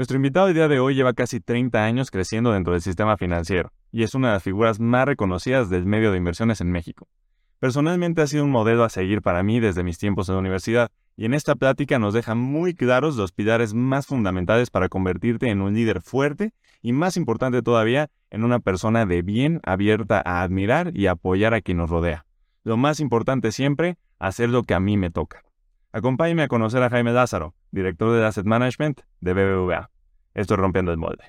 Nuestro invitado el día de hoy lleva casi 30 años creciendo dentro del sistema financiero y es una de las figuras más reconocidas del medio de inversiones en México. Personalmente ha sido un modelo a seguir para mí desde mis tiempos en la universidad y en esta plática nos deja muy claros los pilares más fundamentales para convertirte en un líder fuerte y más importante todavía, en una persona de bien abierta a admirar y apoyar a quien nos rodea. Lo más importante siempre, hacer lo que a mí me toca. Acompáñeme a conocer a Jaime Lázaro, director de Asset Management de BBVA. Estoy rompiendo el molde.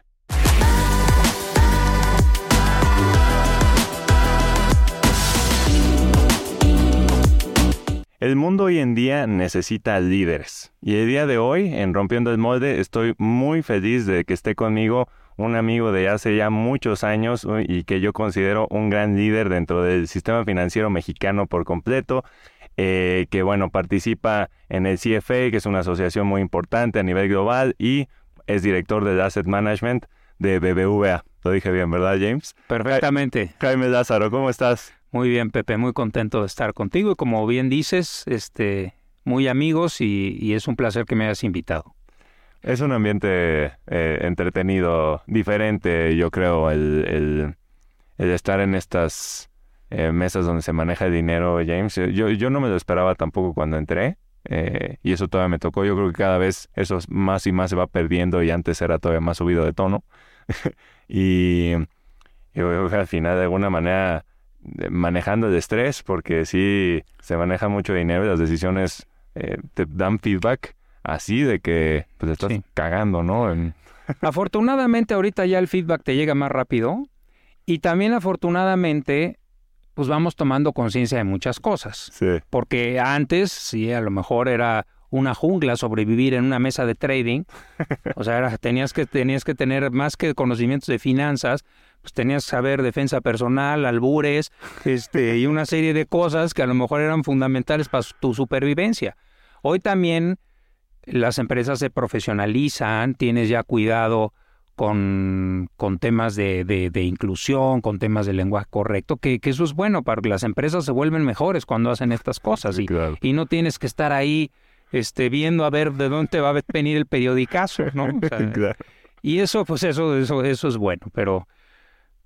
El mundo hoy en día necesita líderes. Y el día de hoy, en Rompiendo el Molde, estoy muy feliz de que esté conmigo un amigo de hace ya muchos años y que yo considero un gran líder dentro del sistema financiero mexicano por completo. Eh, que bueno, participa en el CFA, que es una asociación muy importante a nivel global, y es director del Asset Management de BBVA. Lo dije bien, ¿verdad, James? Perfectamente. Jaime Lázaro, ¿cómo estás? Muy bien, Pepe, muy contento de estar contigo y como bien dices, este, muy amigos y, es un placer que me hayas invitado. Es un ambiente eh, entretenido, diferente, yo creo, el, estar en estas eh, mesas donde se maneja el dinero, James. Yo, yo no me lo esperaba tampoco cuando entré. Eh, y eso todavía me tocó. Yo creo que cada vez eso más y más se va perdiendo y antes era todavía más subido de tono. y yo creo que al final de alguna manera manejando el estrés, porque si se maneja mucho dinero y las decisiones eh, te dan feedback así de que pues estás cagando, ¿no? Afortunadamente ahorita ya el feedback te llega más rápido y también afortunadamente pues vamos tomando conciencia de muchas cosas. Sí. Porque antes, sí, a lo mejor era una jungla sobrevivir en una mesa de trading. O sea, tenías, que, tenías que tener más que conocimientos de finanzas, pues tenías que saber defensa personal, albures, este, y una serie de cosas que a lo mejor eran fundamentales para tu supervivencia. Hoy también las empresas se profesionalizan, tienes ya cuidado con, con temas de, de, inclusión, con temas de lenguaje correcto, que, que, eso es bueno, para que las empresas se vuelven mejores cuando hacen estas cosas y, y no tienes que estar ahí este, viendo a ver de dónde va a venir el periodicazo, ¿no? Y eso, pues eso, eso, eso es bueno, pero,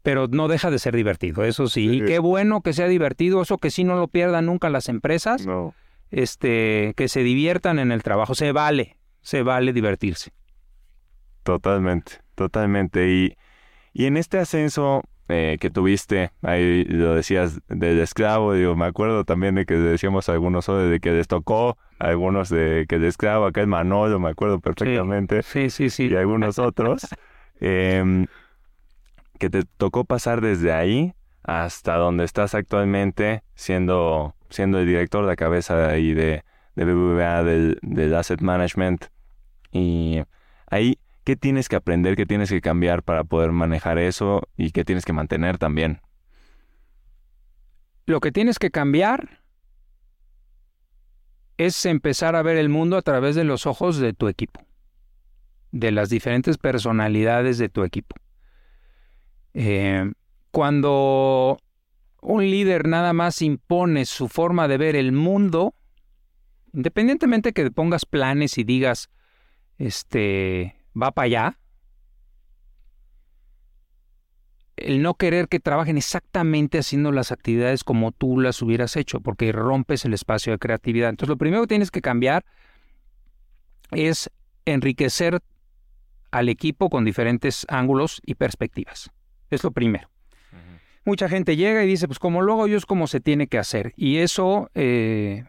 pero no deja de ser divertido, eso sí. Y qué bueno que sea divertido, eso que sí no lo pierdan nunca las empresas. Este, que se diviertan en el trabajo, se vale, se vale divertirse. Totalmente, totalmente. Y, y en este ascenso, eh, que tuviste, ahí lo decías del esclavo, digo, me acuerdo también de que decíamos algunos de que les tocó, algunos de que el esclavo, acá es Manolo, me acuerdo perfectamente. Sí, sí, sí. Y algunos otros. Em, que te tocó pasar desde ahí hasta donde estás actualmente, siendo, siendo el director de cabeza ahí de, de BBVA, del, del Asset Management. Y ahí ¿Qué tienes que aprender, qué tienes que cambiar para poder manejar eso y qué tienes que mantener también? Lo que tienes que cambiar es empezar a ver el mundo a través de los ojos de tu equipo, de las diferentes personalidades de tu equipo. Eh, cuando un líder nada más impone su forma de ver el mundo, independientemente que pongas planes y digas, este, va para allá, el no querer que trabajen exactamente haciendo las actividades como tú las hubieras hecho, porque rompes el espacio de creatividad. Entonces, lo primero que tienes que cambiar es enriquecer al equipo con diferentes ángulos y perspectivas. Es lo primero. Mucha gente llega y dice, pues como lo hago yo es como se tiene que hacer. Y eso eh,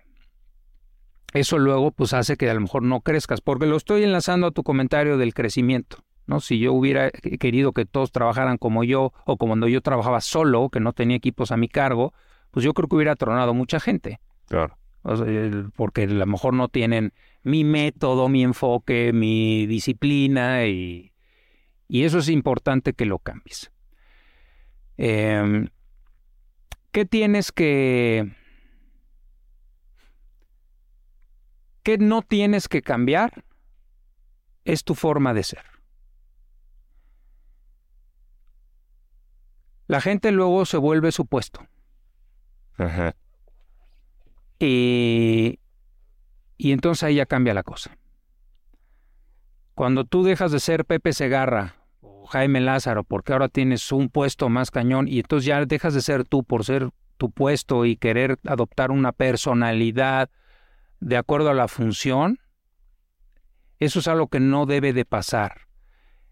eso luego pues hace que a lo mejor no crezcas, porque lo estoy enlazando a tu comentario del crecimiento. ¿no? Si yo hubiera querido que todos trabajaran como yo o como cuando yo trabajaba solo, que no tenía equipos a mi cargo, pues yo creo que hubiera tronado mucha gente. Claro. porque a lo mejor no tienen mi método, mi enfoque, mi disciplina y, y eso es importante que lo cambies. Em, ¿Qué tienes que ¿Qué no tienes que cambiar? Es tu forma de ser. La gente luego se vuelve su puesto. Ajá. Y, y entonces ahí ya cambia la cosa. Cuando tú dejas de ser Pepe Segarra o Jaime Lázaro, porque ahora tienes un puesto más cañón y entonces ya dejas de ser tú por ser tu puesto y querer adoptar una personalidad de acuerdo a la función, eso es algo que no debe de pasar.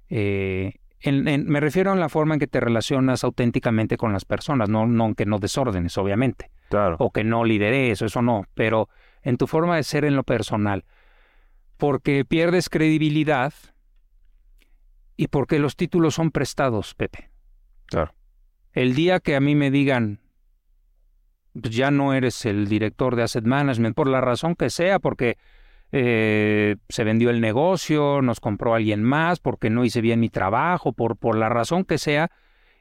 Eh, me refiero a la forma en que te relacionas auténticamente con las personas, no, no que no desórdenes, obviamente. Claro. O que no lideres, eso no, pero en tu forma de ser en lo personal. Porque pierdes credibilidad y porque los títulos son prestados, Pepe. Claro. El día que a mí me digan, ya no eres el director de Asset Management, por la razón que sea, porque eh, se vendió el negocio, nos compró alguien más, porque no hice bien mi trabajo, por, por la razón que sea,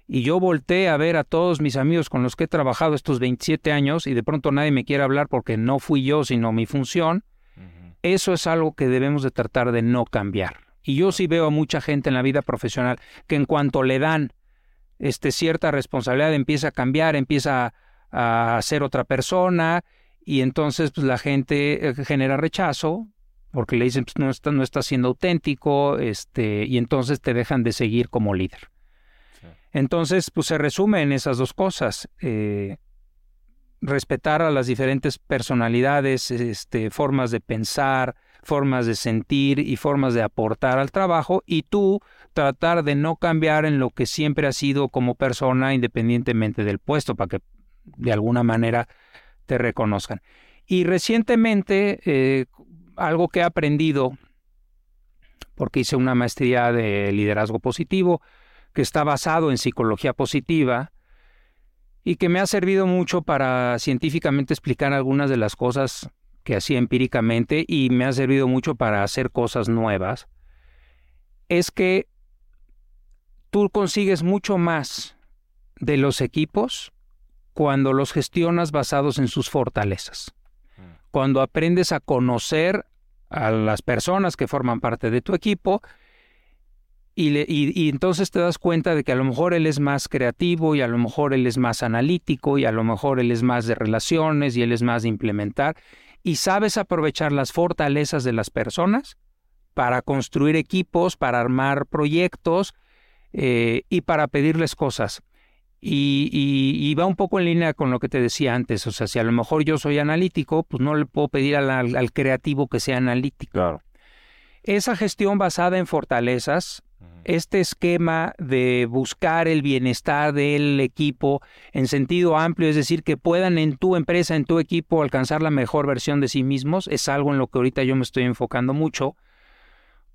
y yo volteé a ver a todos mis amigos con los que he trabajado estos 27 años y de pronto nadie me quiere hablar porque no fui yo, sino mi función, eso es algo que debemos de tratar de no cambiar. Y yo sí veo a mucha gente en la vida profesional que en cuanto le dan este, cierta responsabilidad empieza a cambiar, empieza a, a ser otra persona y entonces pues, la gente eh, genera rechazo porque le dicen pues, no está no está siendo auténtico este y entonces te dejan de seguir como líder. Entonces pues se resume en esas dos cosas eh, respetar a las diferentes personalidades este formas de pensar formas de sentir y formas de aportar al trabajo y tú tratar de no cambiar en lo que siempre has sido como persona independientemente del puesto para que de alguna manera te reconozcan. Y recientemente, eh, algo que he aprendido, porque hice una maestría de liderazgo positivo, que está basado en psicología positiva, y que me ha servido mucho para científicamente explicar algunas de las cosas que hacía empíricamente y me ha servido mucho para hacer cosas nuevas, es que tú consigues mucho más de los equipos cuando los gestionas basados en sus fortalezas. Mm. Cuando aprendes a conocer a las personas que forman parte de tu equipo y, y, entonces te das cuenta de que a lo mejor él es más creativo y a lo mejor él es más analítico y a lo mejor él es más de relaciones y él es más de implementar y sabes aprovechar las fortalezas de las personas para construir equipos, para armar proyectos eh, y para pedirles cosas. Y, va un poco en línea con lo que te decía antes. O sea, si a lo mejor yo soy analítico, pues no le puedo pedir al, creativo que sea analítico. Claro. Esa gestión basada en fortalezas, este esquema de buscar el bienestar del equipo en sentido amplio, es decir, que puedan en tu empresa, en tu equipo, alcanzar la mejor versión de sí mismos, es algo en lo que ahorita yo me estoy enfocando mucho,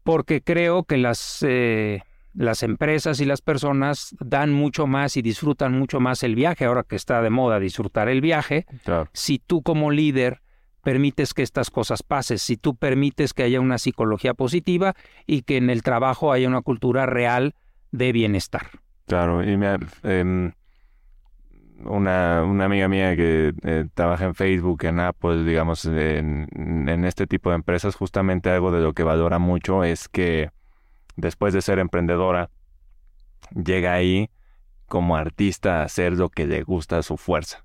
porque creo que las... Eh, las empresas y las personas dan mucho más y disfrutan mucho más el viaje, ahora que está de moda disfrutar el viaje, si tú como líder permites que estas cosas pasen, si tú permites que haya una psicología positiva y que en el trabajo haya una cultura real de bienestar. Claro, y me, em, una, una, amiga mía que eh, trabaja en Facebook, en Apple, digamos, en, en este tipo de empresas, justamente algo de lo que valora mucho es que después de ser emprendedora, llega ahí como artista a hacer lo que le gusta a su fuerza.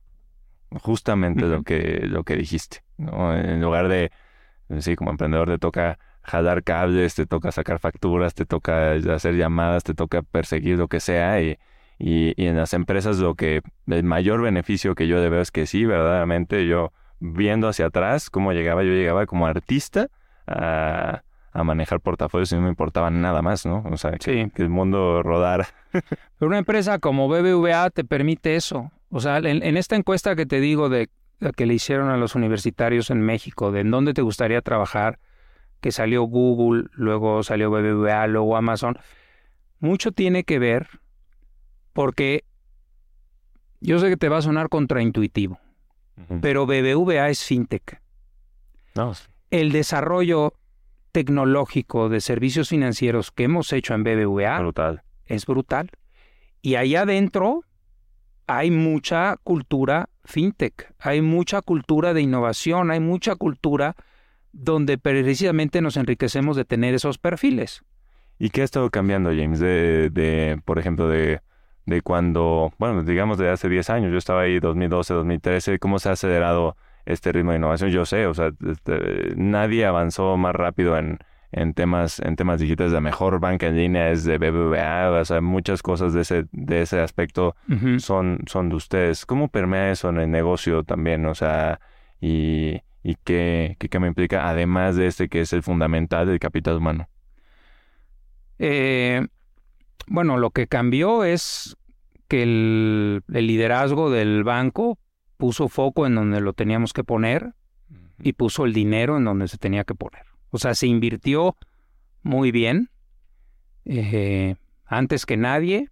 Justamente lo que, lo que dijiste. ¿no? En lugar de, sí, como emprendedor te toca jalar cables, te toca sacar facturas, te toca hacer llamadas, te toca perseguir lo que sea. Y, y, y en las empresas lo que, el mayor beneficio que yo le veo es que sí, verdaderamente yo viendo hacia atrás cómo llegaba, yo llegaba como artista a a manejar portafolios y no me importaba nada más, ¿no? O sea, que, el mundo rodara. Pero una empresa como BBVA te permite eso. O sea, en, esta encuesta que te digo de que le hicieron a los universitarios en México, de en dónde te gustaría trabajar, que salió Google, luego salió BBVA, luego Amazon, mucho tiene que ver porque yo sé que te va a sonar contraintuitivo, pero BBVA es fintech. No. El desarrollo tecnológico de servicios financieros que hemos hecho en BBVA brutal. es brutal. Y ahí adentro hay mucha cultura fintech, hay mucha cultura de innovación, hay mucha cultura donde precisamente nos enriquecemos de tener esos perfiles. ¿Y qué ha estado cambiando, James? De, de por ejemplo, de, de cuando, bueno, digamos de hace 10 años, yo estaba ahí 2012, 2013, ¿cómo se ha acelerado este ritmo de innovación. Yo sé, o sea, este, nadie avanzó más rápido en, en temas, en temas digitales, la mejor banca en línea es de BBVA, o sea, muchas cosas de ese, de ese aspecto son, son de ustedes. ¿Cómo permea eso en el negocio también? O sea, y, y qué, qué, qué me implica, además de este que es el fundamental del capital humano. Eh, bueno, lo que cambió es que el, el liderazgo del banco puso foco en donde lo teníamos que poner y puso el dinero en donde se tenía que poner. O sea, se invirtió muy bien, eh, antes que nadie,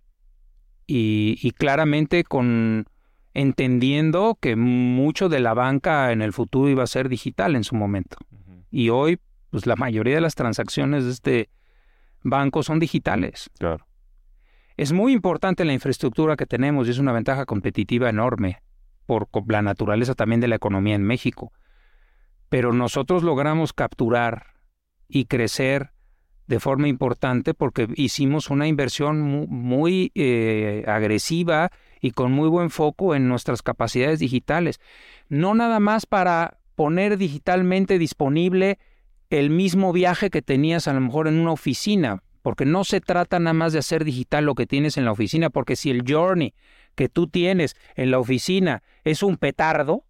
y, y claramente con entendiendo que mucho de la banca en el futuro iba a ser digital en su momento. Y hoy, pues la mayoría de las transacciones de este banco son digitales. Claro. Es muy importante la infraestructura que tenemos y es una ventaja competitiva enorme por la naturaleza también de la economía en México. Pero nosotros logramos capturar y crecer de forma importante porque hicimos una inversión mu- muy, eh, agresiva y con muy buen foco en nuestras capacidades digitales. No nada más para poner digitalmente disponible el mismo viaje que tenías a lo mejor en una oficina, porque no se trata nada más de hacer digital lo que tienes en la oficina, porque si el journey que tú tienes en la oficina es un petardo,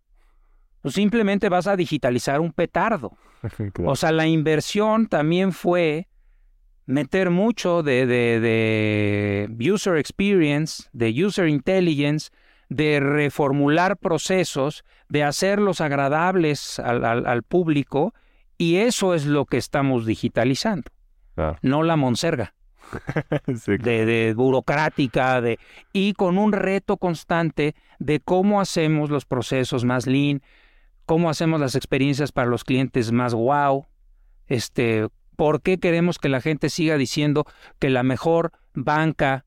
pues simplemente vas a digitalizar un petardo. O sea, la inversión también fue meter mucho de, de, de user experience, de user intelligence, de reformular procesos, de hacerlos agradables al, al, al público, y eso es lo que estamos digitalizando, Claro. no la monserga Sí, de, de burocrática, de, y con un reto constante de cómo hacemos los procesos más lean, cómo hacemos las experiencias para los clientes más wow, este, por qué queremos que la gente siga diciendo que la mejor banca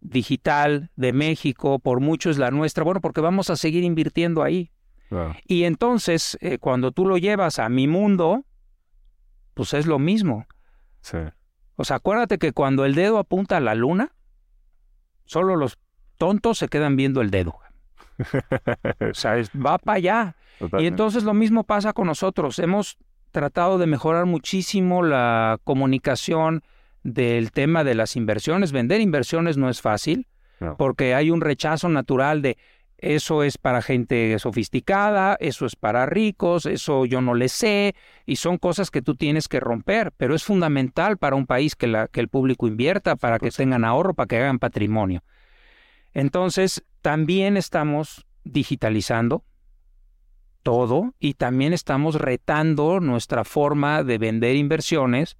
digital de México por mucho es la nuestra, bueno, porque vamos a seguir invirtiendo ahí. Y entonces, eh, cuando tú lo llevas a mi mundo, pues es lo mismo. Sí. O sea, acuérdate que cuando el dedo apunta a la luna, solo los tontos se quedan viendo el dedo. O sea, es- va para allá. Y entonces lo mismo pasa con nosotros. Hemos tratado de mejorar muchísimo la comunicación del tema de las inversiones. Vender inversiones no es fácil No. porque hay un rechazo natural de eso es para gente sofisticada, eso es para ricos, eso yo no le sé, y son cosas que tú tienes que romper, pero es fundamental para un país que, la, que el público invierta, para que tengan ahorro, para que hagan patrimonio. Entonces, también estamos digitalizando todo y también estamos retando nuestra forma de vender inversiones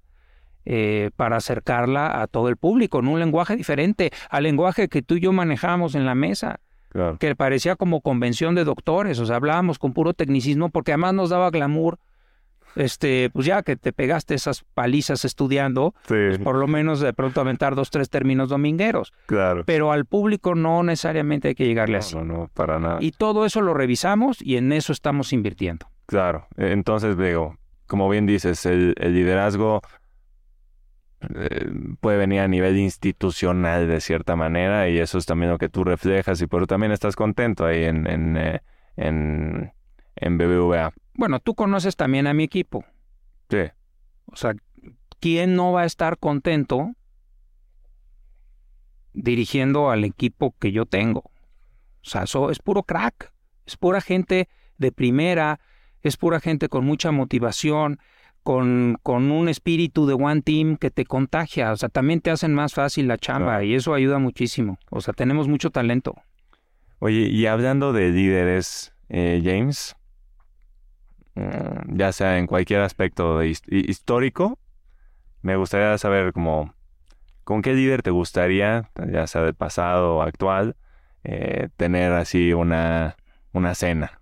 eh, para acercarla a todo el público en un lenguaje diferente al lenguaje que tú y yo manejamos en la mesa Claro. que parecía como convención de doctores, o sea, hablábamos con puro tecnicismo porque además nos daba glamour, este, pues ya que te pegaste esas palizas estudiando, Sí, por lo menos de pronto aventar dos, tres términos domingueros, claro. pero al público no necesariamente hay que llegarle así. No, no, para nada. Y todo eso lo revisamos y en eso estamos invirtiendo. Claro, e- entonces digo, como bien dices, el, el liderazgo eh, puede venir a nivel institucional de cierta manera y eso es también lo que tú reflejas y por eso también estás contento ahí en, en, eh, en, en BBVA. Bueno, tú conoces también a mi equipo, Sí, o sea, ¿quién no va a estar contento dirigiendo al equipo que yo tengo? O sea, eso es puro crack, es pura gente de primera, es pura gente con mucha motivación, con, con un espíritu de one team que te contagia, o sea, también te hacen más fácil la chamba y eso ayuda muchísimo. O sea, tenemos mucho talento. Oye, y hablando de líderes, eh, James, mm, ya sea en cualquier aspecto de histórico, me gustaría saber como, ¿con qué líder te gustaría, ya sea del pasado o actual, eh, tener así una, una cena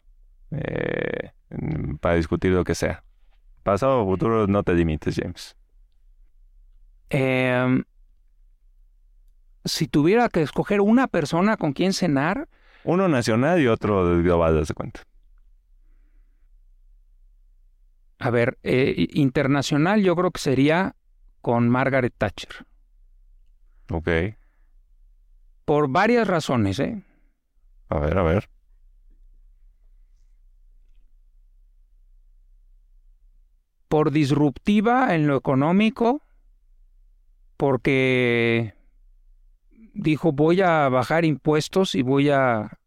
eh, para discutir lo que sea? Pasado o futuro, no te limites, James. Em, si tuviera que escoger una persona con quien cenar, Uno nacional y otro global, de cuenta. a ver, eh, internacional yo creo que sería con Margaret Thatcher. Ok. Por varias razones, ¿eh? A ver, a ver. Por disruptiva en lo económico, porque dijo voy a bajar impuestos y voy a,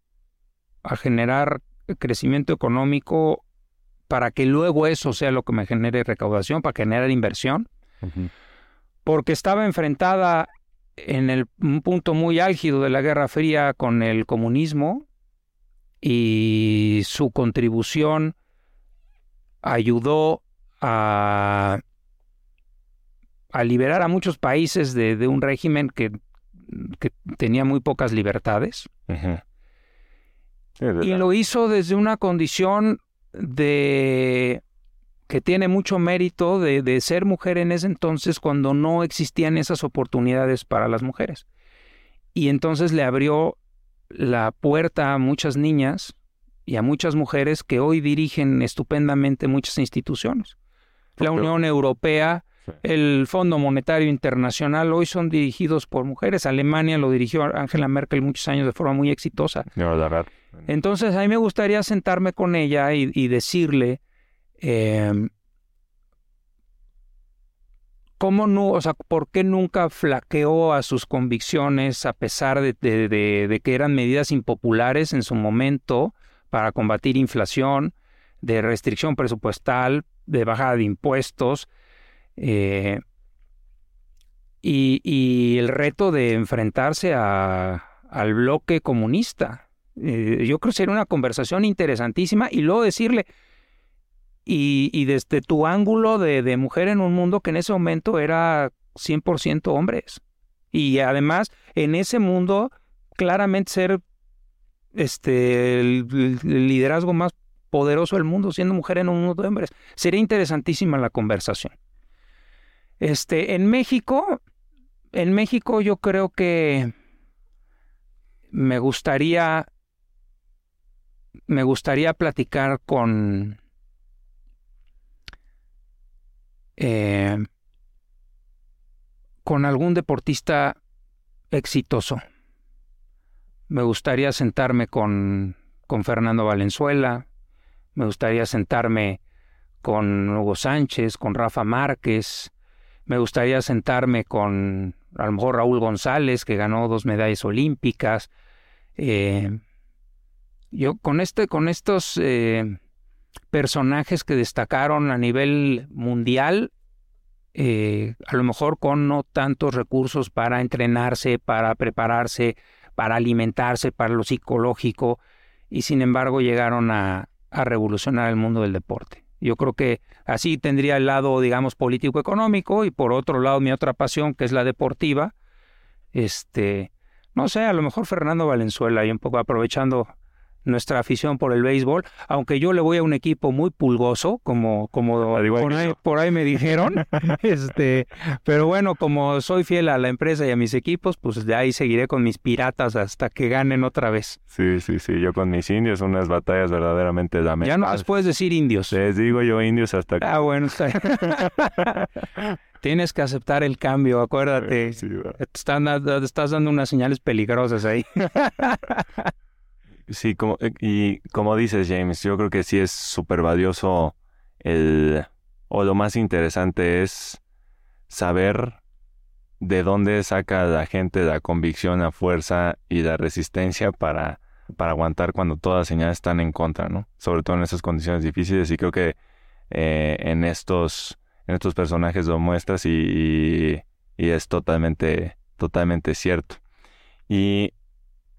a generar crecimiento económico para que luego eso sea lo que me genere recaudación, para generar inversión, porque estaba enfrentada en el, un punto muy álgido de la Guerra Fría con el comunismo y su contribución ayudó a, a liberar a muchos países de, de un régimen que, que, tenía muy pocas libertades. y lo hizo desde una condición de que tiene mucho mérito de, de, ser mujer en ese entonces cuando no existían esas oportunidades para las mujeres. Y entonces le abrió la puerta a muchas niñas y a muchas mujeres que hoy dirigen estupendamente muchas instituciones. La Unión Europea, el Fondo Monetario Internacional hoy son dirigidos por mujeres. Alemania lo dirigió Angela Merkel muchos años de forma muy exitosa. Entonces a mí me gustaría sentarme con ella y, decirle em, cómo no, o sea, por qué nunca flaqueó a sus convicciones a pesar de, de que eran medidas impopulares en su momento para combatir inflación, de restricción presupuestal, de bajada de impuestos. Eh, y, el reto de enfrentarse al bloque comunista. Eh, yo creo que sería una conversación interesantísima y luego decirle, y, desde tu ángulo de, mujer en un mundo que en ese momento era 100% hombres. Y además, en ese mundo, claramente ser este, el, liderazgo más poderoso del mundo, siendo mujer en un mundo de hombres. Sería interesantísima la conversación. Este, en México, en México yo creo que me gustaría me gustaría platicar con eh, con algún deportista exitoso. Me gustaría sentarme con, con Fernando Valenzuela, me gustaría sentarme con Hugo Sánchez, con Rafa Márquez, me gustaría sentarme con a lo mejor Raúl González, que ganó dos medallas olímpicas. Eh, yo con este, con estos eh, personajes que destacaron a nivel mundial, eh, a lo mejor con no tantos recursos para entrenarse, para prepararse, para alimentarse, para lo psicológico, y sin embargo llegaron a, a revolucionar el mundo del deporte. Yo creo que así tendría el lado, digamos, político-económico y por otro lado mi otra pasión, que es la deportiva. Este, no sé, a lo mejor Fernando Valenzuela y un poco aprovechando nuestra afición por el béisbol, aunque yo le voy a un equipo muy pulgoso, como, como por ahí, me dijeron, este, pero bueno, como soy fiel a la empresa y a mis equipos, pues de ahí seguiré con mis piratas hasta que ganen otra vez. Sí, sí, sí, yo con mis indios, unas batallas verdaderamente lamentables. Ya no les puedes decir indios. Les digo yo indios hasta que... Ah, bueno, está Tienes que aceptar el cambio, acuérdate. Sí, están, estás dando unas señales peligrosas ahí. Sí, como, eh, y como dices, James, yo creo que sí es súper valioso el, o lo más interesante es saber de dónde saca la gente la convicción, la fuerza y la resistencia para, para aguantar cuando todas las señales están en contra, ¿no? Sobre todo en esas condiciones difíciles y creo que eh, en estos en estos personajes lo muestras y, y, es totalmente totalmente cierto y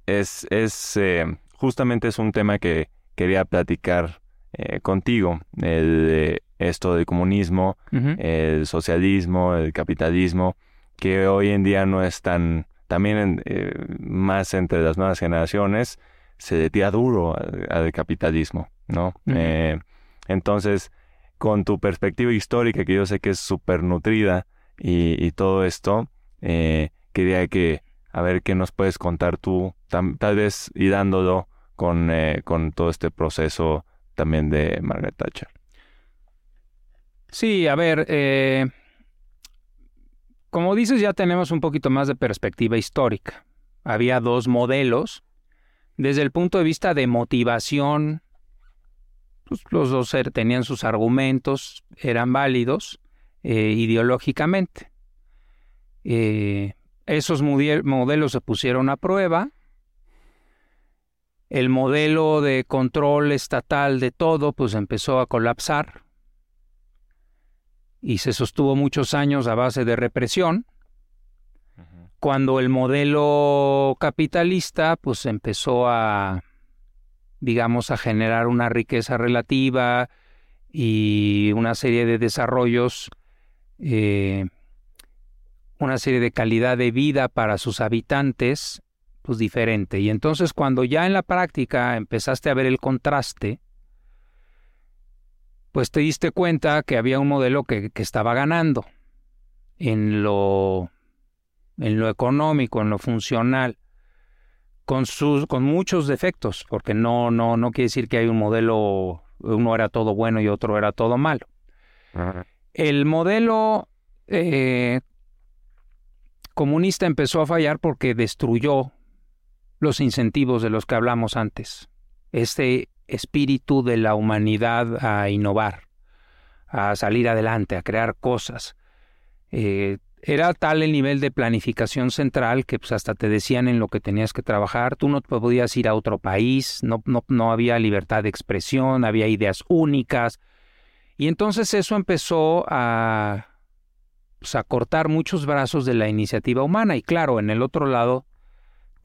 es es eh, justamente es un tema que quería platicar eh, contigo, el, esto del comunismo, el socialismo, el capitalismo, que hoy en día no es tan, también eh, más entre las nuevas generaciones, se le tira duro al, capitalismo, ¿no? Eh, entonces, con tu perspectiva histórica, que yo sé que es súper nutrida y, todo esto, quería que, a ver qué nos puedes contar tú, tal vez y dándolo con, eh, con todo este proceso también de Margaret Thatcher. Sí, a ver, eh, como dices, ya tenemos un poquito más de perspectiva histórica. Había dos modelos. Desde el punto de vista de motivación pues, los dos er, tenían sus argumentos, eran válidos eh, ideológicamente. Eh, esos modelos se pusieron a prueba. El modelo de control estatal de todo pues empezó a colapsar y se sostuvo muchos años a base de represión. Cuando el modelo capitalista pues empezó a digamos a generar una riqueza relativa y una serie de desarrollos eh, una serie de calidad de vida para sus habitantes, pues diferente. Y entonces cuando ya en la práctica empezaste a ver el contraste, pues te diste cuenta que había un modelo que, estaba ganando en lo, en lo económico, en lo funcional, con, sus, con muchos defectos, porque no, no, no quiere decir que hay un modelo, uno era todo bueno y otro era todo malo. El modelo eh, comunista empezó a fallar porque destruyó los incentivos de los que hablamos antes. Este espíritu de la humanidad a innovar, a salir adelante, a crear cosas. Eh, era tal el nivel de planificación central que pues, hasta te decían en lo que tenías que trabajar, tú no podías ir a otro país, no, no, no había libertad de expresión, había ideas únicas. Y entonces eso empezó a, pues, a cortar muchos brazos de la iniciativa humana y claro, en el otro lado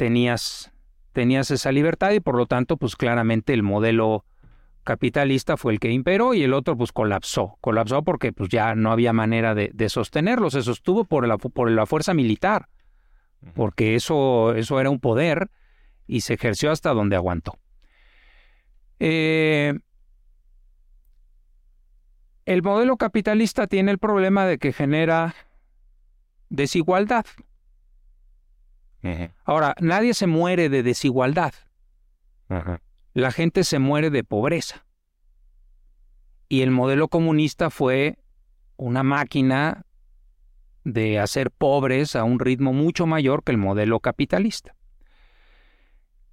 tenías, tenías esa libertad y por lo tanto pues claramente el modelo capitalista fue el que imperó y el otro pues colapsó, colapsó porque pues ya no había manera de, sostenerlo, se sostuvo por la, por la fuerza militar, porque eso, eso era un poder y se ejerció hasta donde aguantó. Eh, el modelo capitalista tiene el problema de que genera desigualdad. Ahora, nadie se muere de desigualdad. La gente se muere de pobreza. Y el modelo comunista fue una máquina de hacer pobres a un ritmo mucho mayor que el modelo capitalista.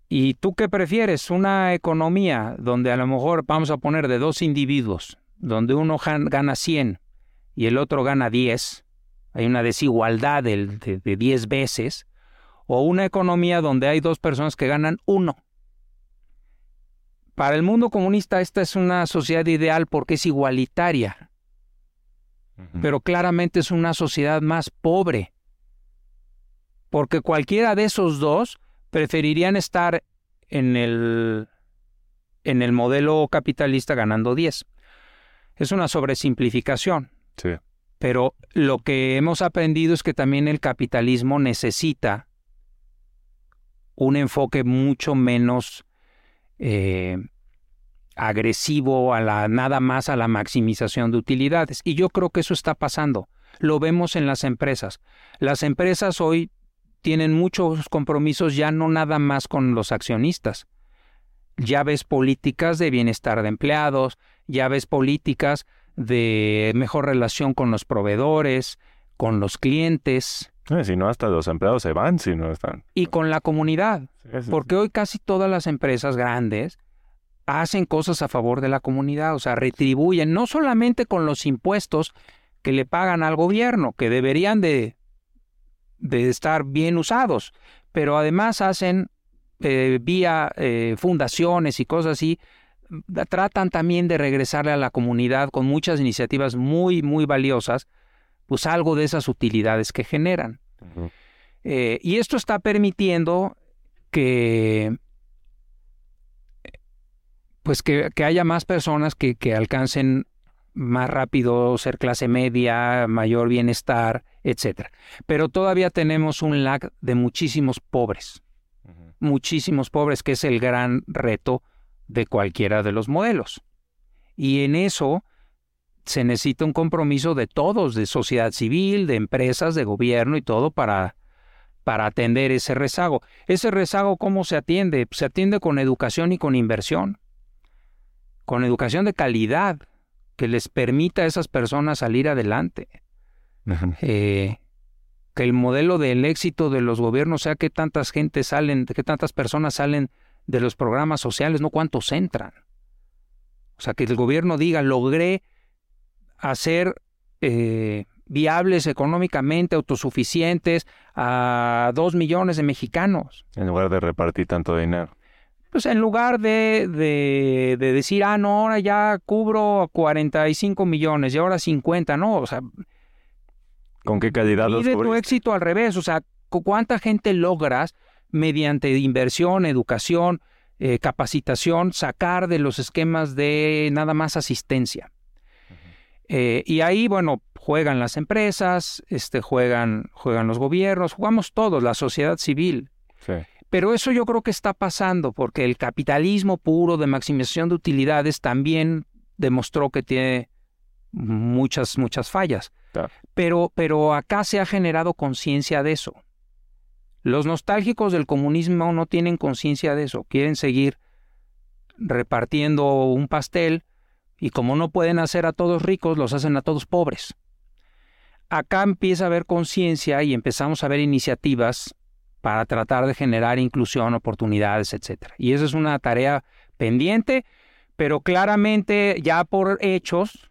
¿Y tú qué prefieres? ¿Una economía donde a lo mejor vamos a poner de dos individuos donde uno gana 100 y el otro gana 10, hay una desigualdad de, 10 veces, o una economía donde hay dos personas que ganan uno. Para el mundo comunista esta es una sociedad ideal porque es igualitaria, pero claramente es una sociedad más pobre, porque cualquiera de esos dos preferirían estar en el, en el modelo capitalista ganando 10. Es una sobresimplificación. Sí. Pero lo que hemos aprendido es que también el capitalismo necesita un enfoque mucho menos eh, agresivo a la nada más a la maximización de utilidades. Y yo creo que eso está pasando. Lo vemos en las empresas. Las empresas hoy tienen muchos compromisos ya no nada más con los accionistas. Ya ves políticas de bienestar de empleados, ya ves políticas de mejor relación con los proveedores, con los clientes. Eh, si no, hasta los empleados se van si no están. Y con la comunidad. porque hoy casi todas las empresas grandes hacen cosas a favor de la comunidad, o sea, retribuyen no solamente con los impuestos que le pagan al gobierno, que deberían de, de estar bien usados, pero además hacen eh, vía eh, fundaciones y cosas así, tratan también de regresarle a la comunidad con muchas iniciativas muy, muy valiosas, pues algo de esas utilidades que generan. Eh, y esto está permitiendo que pues que, haya más personas que, que, alcancen más rápido ser clase media, mayor bienestar, etcétera. Pero todavía tenemos un lag de muchísimos pobres, muchísimos pobres, que es el gran reto de cualquiera de los modelos. Y en eso se necesita un compromiso de todos, de sociedad civil, de empresas, de gobierno y todo para, para atender ese rezago. Ese rezago, ¿cómo se atiende? Se atiende con educación y con inversión, con educación de calidad que les permita a esas personas salir adelante. Eh, que el modelo del éxito de los gobiernos sea que tantas gente salen, que tantas personas salen de los programas sociales, no cuántos entran. O sea, que el gobierno diga, logré hacer eh, viables económicamente, autosuficientes a dos millones de mexicanos. En lugar de repartir tanto dinero. Pues en lugar de, de, de decir, ah, no, ahora ya cubro 45 millones y ahora 50, no, o sea... ¿Con qué calidad los Pide tu éxito al revés, o sea, cu- ¿cuánta gente logras mediante inversión, educación, eh, capacitación, sacar de los esquemas de nada más asistencia? Eh, y ahí, bueno, juegan las empresas, este, juegan, juegan los gobiernos, jugamos todos, la sociedad civil. Sí. Pero eso yo creo que está pasando porque el capitalismo puro de maximización de utilidades también demostró que tiene muchas, muchas fallas. Pero, pero acá se ha generado conciencia de eso. Los nostálgicos del comunismo no tienen conciencia de eso. Quieren seguir repartiendo un pastel y como no pueden hacer a todos ricos, los hacen a todos pobres. Acá empieza a haber conciencia y empezamos a ver iniciativas para tratar de generar inclusión, oportunidades, etc. Y esa es una tarea pendiente, pero claramente ya por hechos,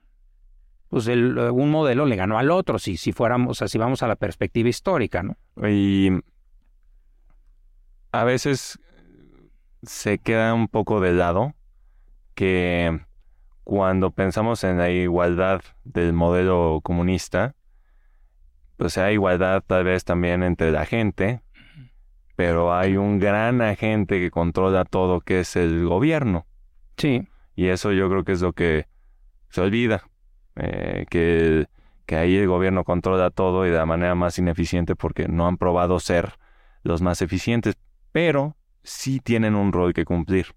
pues el- un modelo le ganó al otro, si, si fuéramos, así vamos a la perspectiva histórica, ¿no? Y a veces se queda un poco de lado que cuando pensamos en la igualdad del modelo comunista, pues hay igualdad tal vez también entre la gente, pero hay un gran agente que controla todo que es el gobierno. Sí, Y eso yo creo que es lo que se olvida, eh, que, que ahí el gobierno controla todo y de la manera más ineficiente porque no han probado ser los más eficientes, pero sí tienen un rol que cumplir,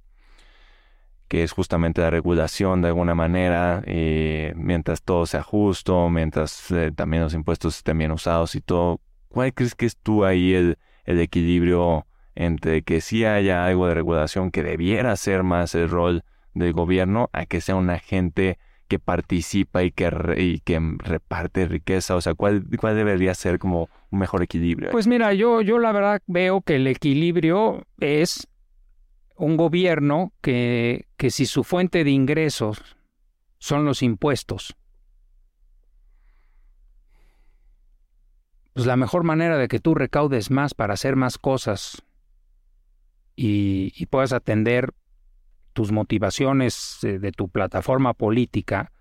que es justamente la regulación de alguna manera, y mientras todo sea justo, mientras eh, también los impuestos estén bien usados y todo. ¿Cuál crees que es tú ahí el, equilibrio entre que sí haya algo de regulación que debiera ser más el rol del gobierno a que sea un agente que participa y que, y que reparte riqueza? O sea, ¿cuál, ¿cuál debería ser como un mejor equilibrio? Pues mira, yo, yo la verdad veo que el equilibrio es un gobierno que, que si su fuente de ingresos son los impuestos, pues la mejor manera de que tú recaudes más para hacer más cosas y, y puedas atender tus motivaciones eh, de tu plataforma política,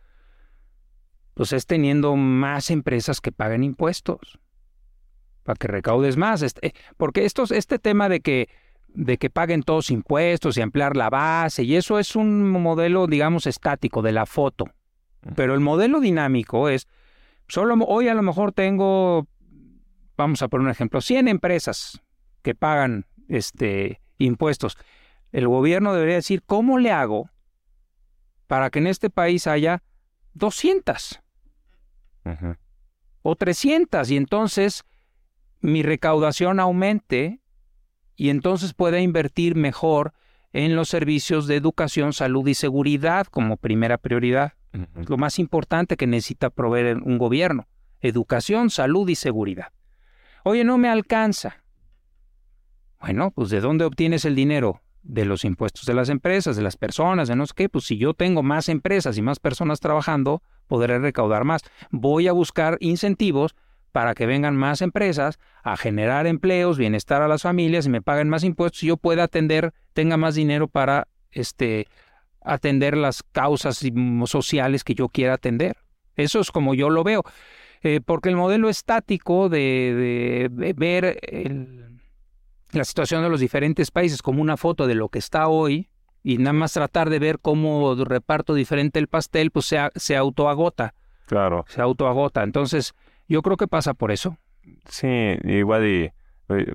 pues es teniendo más empresas que paguen impuestos para que recaudes más. Este, porque estos, este tema de que, de que paguen todos impuestos y ampliar la base, y eso es un modelo, digamos, estático de la foto. Pero el modelo dinámico es, solo hoy a lo mejor tengo, vamos a poner un ejemplo, 100 empresas que pagan este, impuestos. El gobierno debería decir, ¿cómo le hago para que en este país haya 200? Ujú. o 300 y entonces mi recaudación aumente y entonces pueda invertir mejor en los servicios de educación, salud y seguridad como primera prioridad. Lo más importante que necesita proveer un gobierno. Educación, salud y seguridad. Oye, no me alcanza. Bueno, pues ¿de dónde obtienes el dinero? De los impuestos de las empresas, de las personas, de no sé qué. Pues si yo tengo más empresas y más personas trabajando, podré recaudar más. Voy a buscar incentivos para que vengan más empresas a generar empleos, bienestar a las familias y me paguen más impuestos y yo pueda atender, tenga más dinero para este atender las causas sociales que yo quiera atender. Eso es como yo lo veo. Eh, porque el modelo estático de, de- de ver el- la situación de los diferentes países como una foto de lo que está hoy y nada más tratar de ver cómo reparto diferente el pastel, pues se, se autoagota, Claro. se autoagota. Entonces, yo creo que pasa por eso. Sí, igual y eh,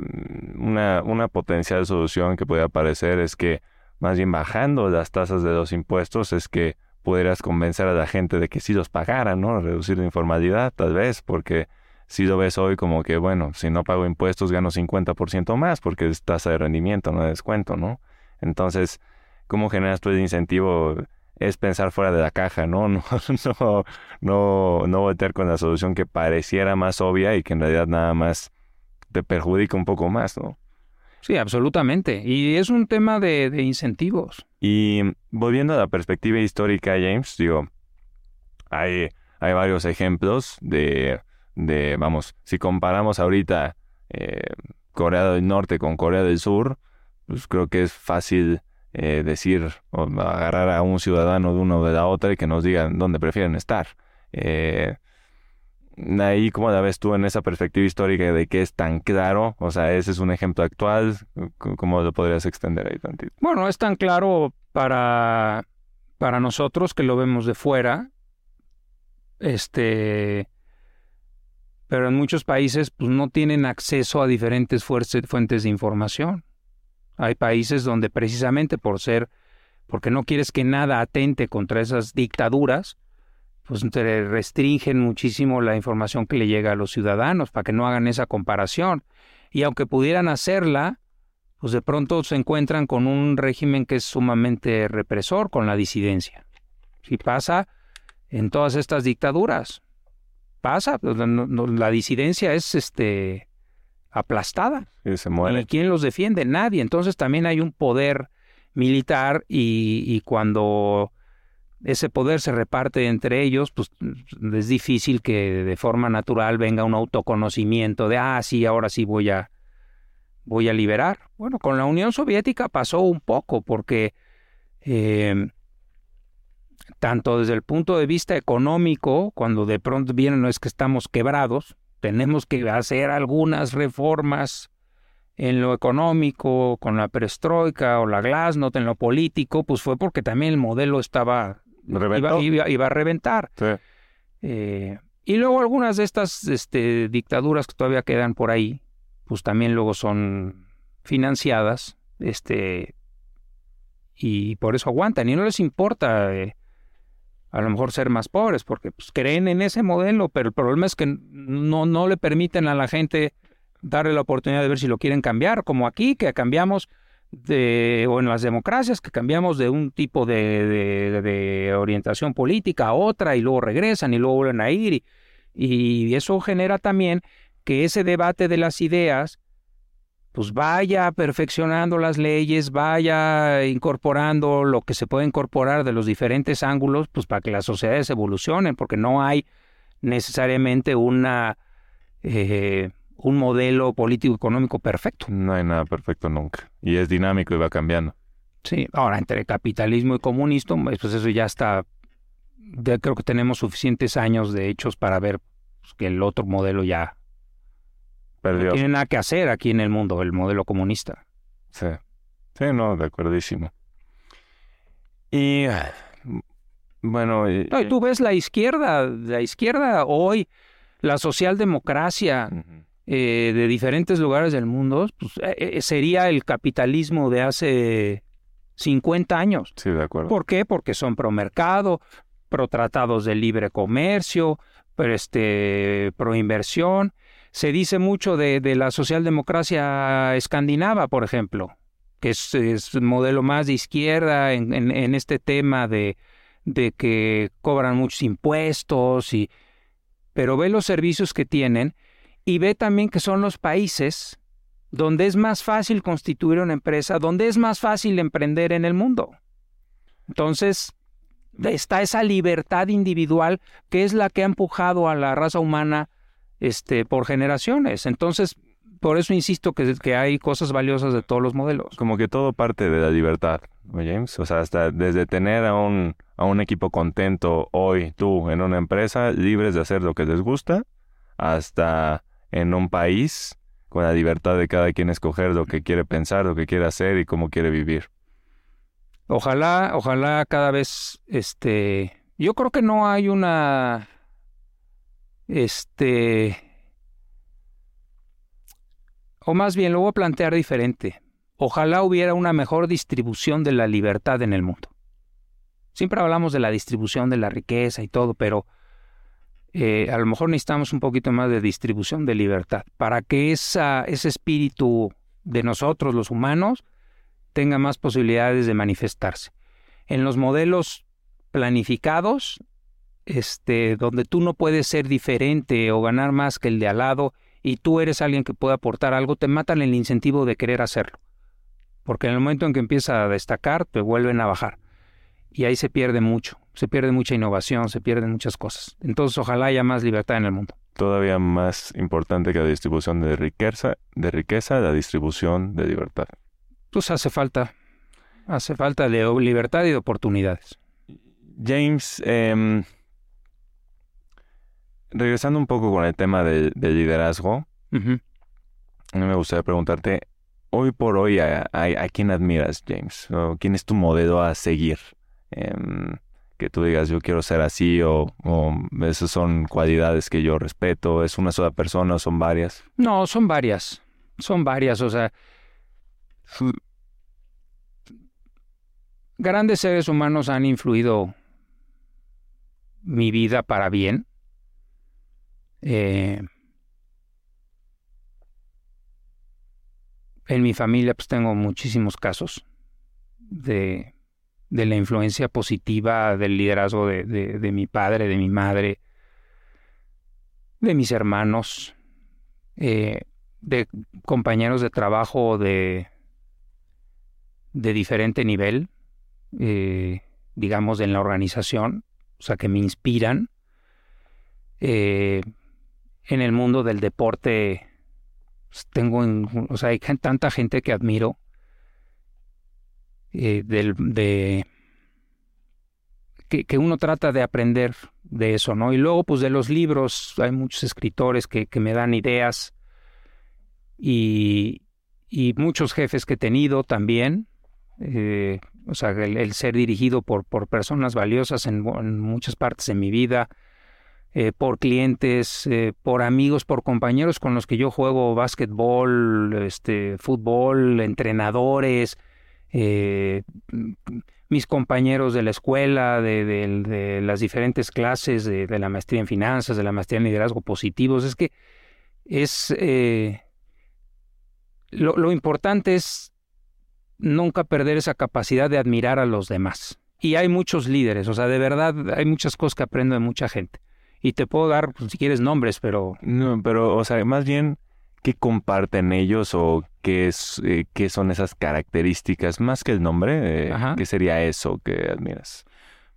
una, una potencial solución que puede aparecer es que más bien bajando las tasas de los impuestos es que pudieras convencer a la gente de que sí los pagaran, ¿no? Reducir la informalidad tal vez, porque si lo ves hoy como que, bueno, si no pago impuestos gano 50% más porque es tasa de rendimiento, no de descuento, ¿no? Entonces, ¿cómo generas tú el incentivo? Es pensar fuera de la caja, ¿no? No, no, no, no voltear con la solución que pareciera más obvia y que en realidad nada más te perjudica un poco más, ¿no? Sí, absolutamente. Y es un tema de, de incentivos. Y volviendo a la perspectiva histórica, James, digo, hay, hay varios ejemplos de, de, vamos, si comparamos ahorita eh, Corea del Norte con Corea del Sur, pues creo que es fácil eh, decir o agarrar a un ciudadano de uno o de la otra y que nos digan dónde prefieren estar. Eh, ahí, ¿cómo la ves tú en esa perspectiva histórica de que es tan claro? O sea, ese es un ejemplo actual. ¿Cómo lo podrías extender ahí tantito? Bueno, es tan claro para, para nosotros que lo vemos de fuera. Este. Pero en muchos países pues, no tienen acceso a diferentes fuentes de información. Hay países donde precisamente por ser, porque no quieres que nada atente contra esas dictaduras, pues te restringen muchísimo la información que le llega a los ciudadanos para que no hagan esa comparación. Y aunque pudieran hacerla, pues de pronto se encuentran con un régimen que es sumamente represor con la disidencia. Si pasa en todas estas dictaduras, pasa, pues, la disidencia es este aplastada. Y se muere. ¿Y quién los defiende? Nadie. Entonces también hay un poder militar y, y cuando ese poder se reparte entre ellos, pues es difícil que de forma natural venga un autoconocimiento de, ah, sí, ahora sí voy a, voy a liberar. Bueno, con la Unión Soviética pasó un poco, porque eh, tanto desde el punto de vista económico, cuando de pronto vienen, no es que estamos quebrados, tenemos que hacer algunas reformas en lo económico, con la perestroika o la glasnost, en lo político, pues fue porque también el modelo estaba Iba, iba, a reventar. Eh, y luego algunas de estas este, dictaduras que todavía quedan por ahí, pues también luego son financiadas, este, y por eso aguantan. Y no les importa eh, a lo mejor ser más pobres, porque pues, creen en ese modelo, pero el problema es que no, no le permiten a la gente darle la oportunidad de ver si lo quieren cambiar, como aquí, que cambiamos de, o en las democracias, que cambiamos de un tipo de, de, orientación política a otra y luego regresan y luego vuelven a ir. Y, y eso genera también que ese debate de las ideas pues vaya perfeccionando las leyes, vaya incorporando lo que se puede incorporar de los diferentes ángulos, pues para que las sociedades evolucionen, porque no hay necesariamente una eh, un modelo político-económico perfecto. No hay nada perfecto nunca. Y es dinámico y va cambiando. Sí, ahora entre capitalismo y comunismo, pues eso ya está, creo que tenemos suficientes años de hechos para ver pues, que el otro modelo ya Perdió. no tiene nada que hacer aquí en el mundo, el modelo comunista. Sí, sí, no, de acuerdísimo. Y bueno... Y, no, y tú ves la izquierda, la izquierda hoy, la socialdemocracia, eh, de diferentes lugares del mundo, pues, eh, eh, sería el capitalismo de hace 50 años. Sí, de acuerdo. ¿Por qué? Porque son pro mercado, pro tratados de libre comercio, pero este, pro inversión. Se dice mucho de, de la socialdemocracia escandinava, por ejemplo, que es, es modelo más de izquierda en, en, en este tema de, de que cobran muchos impuestos y pero ve los servicios que tienen y ve también que son los países donde es más fácil constituir una empresa, donde es más fácil emprender en el mundo. Entonces, está esa libertad individual que es la que ha empujado a la raza humana este, por generaciones. Entonces, por eso insisto que, que, hay cosas valiosas de todos los modelos. Como que todo parte de la libertad, James? O sea, hasta desde tener a un, a un equipo contento hoy, tú, en una empresa, libres de hacer lo que les gusta, hasta en un país con la libertad de cada quien escoger lo que quiere pensar, lo que quiere hacer y cómo quiere vivir. Ojalá, ojalá cada vez, este, yo creo que no hay una, este, o más bien lo voy a plantear diferente. Ojalá hubiera una mejor distribución de la libertad en el mundo. Siempre hablamos de la distribución de la riqueza y todo, pero eh, a lo mejor necesitamos un poquito más de distribución de libertad para que ese espíritu de nosotros, los humanos, tenga más posibilidades de manifestarse. En los modelos planificados, este, donde tú no puedes ser diferente o ganar más que el de al lado y tú eres alguien que puede aportar algo, te matan el incentivo de querer hacerlo. Porque en el momento en que empieza a destacar, te vuelven a bajar. Y ahí se pierde mucho, se pierde mucha innovación, se pierden muchas cosas. Entonces ojalá haya más libertad en el mundo. Todavía más importante que la distribución de riqueza, de riqueza, la distribución de libertad. Pues hace falta, hace falta de libertad y de oportunidades. James, em, regresando un poco con el tema del liderazgo, a mí me gustaría preguntarte, hoy por hoy, ¿a, quién admiras, James? ¿O ¿Quién es tu modelo a seguir? Em, que tú digas, yo quiero ser así, o, esas son cualidades que yo respeto, ¿es una sola persona o son varias? No, son varias, son varias, o sea... Grandes seres humanos han influido mi vida para bien. Eh, en mi familia pues tengo muchísimos casos de, de la influencia positiva del liderazgo de, mi padre, de mi madre, de mis hermanos, eh, de compañeros de trabajo de, de diferente nivel, eh, digamos, en la organización, o sea, que me inspiran. Eh, en el mundo del deporte pues, tengo, o sea, hay tanta gente que admiro eh, del, de que, uno trata de aprender de eso, ¿no? Y luego, pues de los libros, hay muchos escritores que, que me dan ideas y, y, muchos jefes que he tenido también. Eh, o sea, el, ser dirigido por, por personas valiosas en, en muchas partes de mi vida eh, por clientes, eh, por amigos, por compañeros con los que yo juego básquetbol, este, fútbol, entrenadores, eh, mis compañeros de la escuela, de, las diferentes clases, de, la maestría en finanzas, de la maestría en liderazgo positivos. Es que es... Lo, lo importante es nunca perder esa capacidad de admirar a los demás. Y hay muchos líderes, o sea, de verdad hay muchas cosas que aprendo de mucha gente y te puedo dar, pues, si quieres, nombres, pero... No, pero, o sea, más bien, ¿qué comparten ellos o qué, es, eh, qué son esas características? Más que el nombre, eh, ¿qué sería eso que admiras?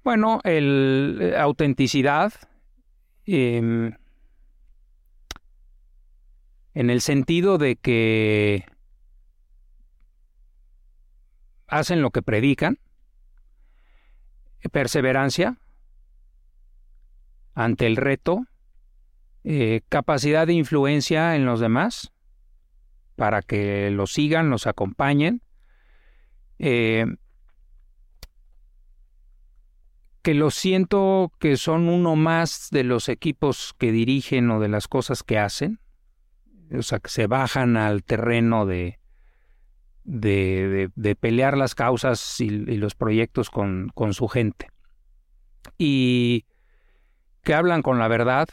Bueno, el eh, autenticidad, em, en el sentido de que hacen lo que predican, perseverancia, ante el reto, eh, capacidad de influencia en los demás para que los sigan, los acompañen, eh, que lo siento que son uno más de los equipos que dirigen o de las cosas que hacen, o sea, que se bajan al terreno de, de, pelear las causas y, los proyectos con, con su gente. Y que hablan con la verdad,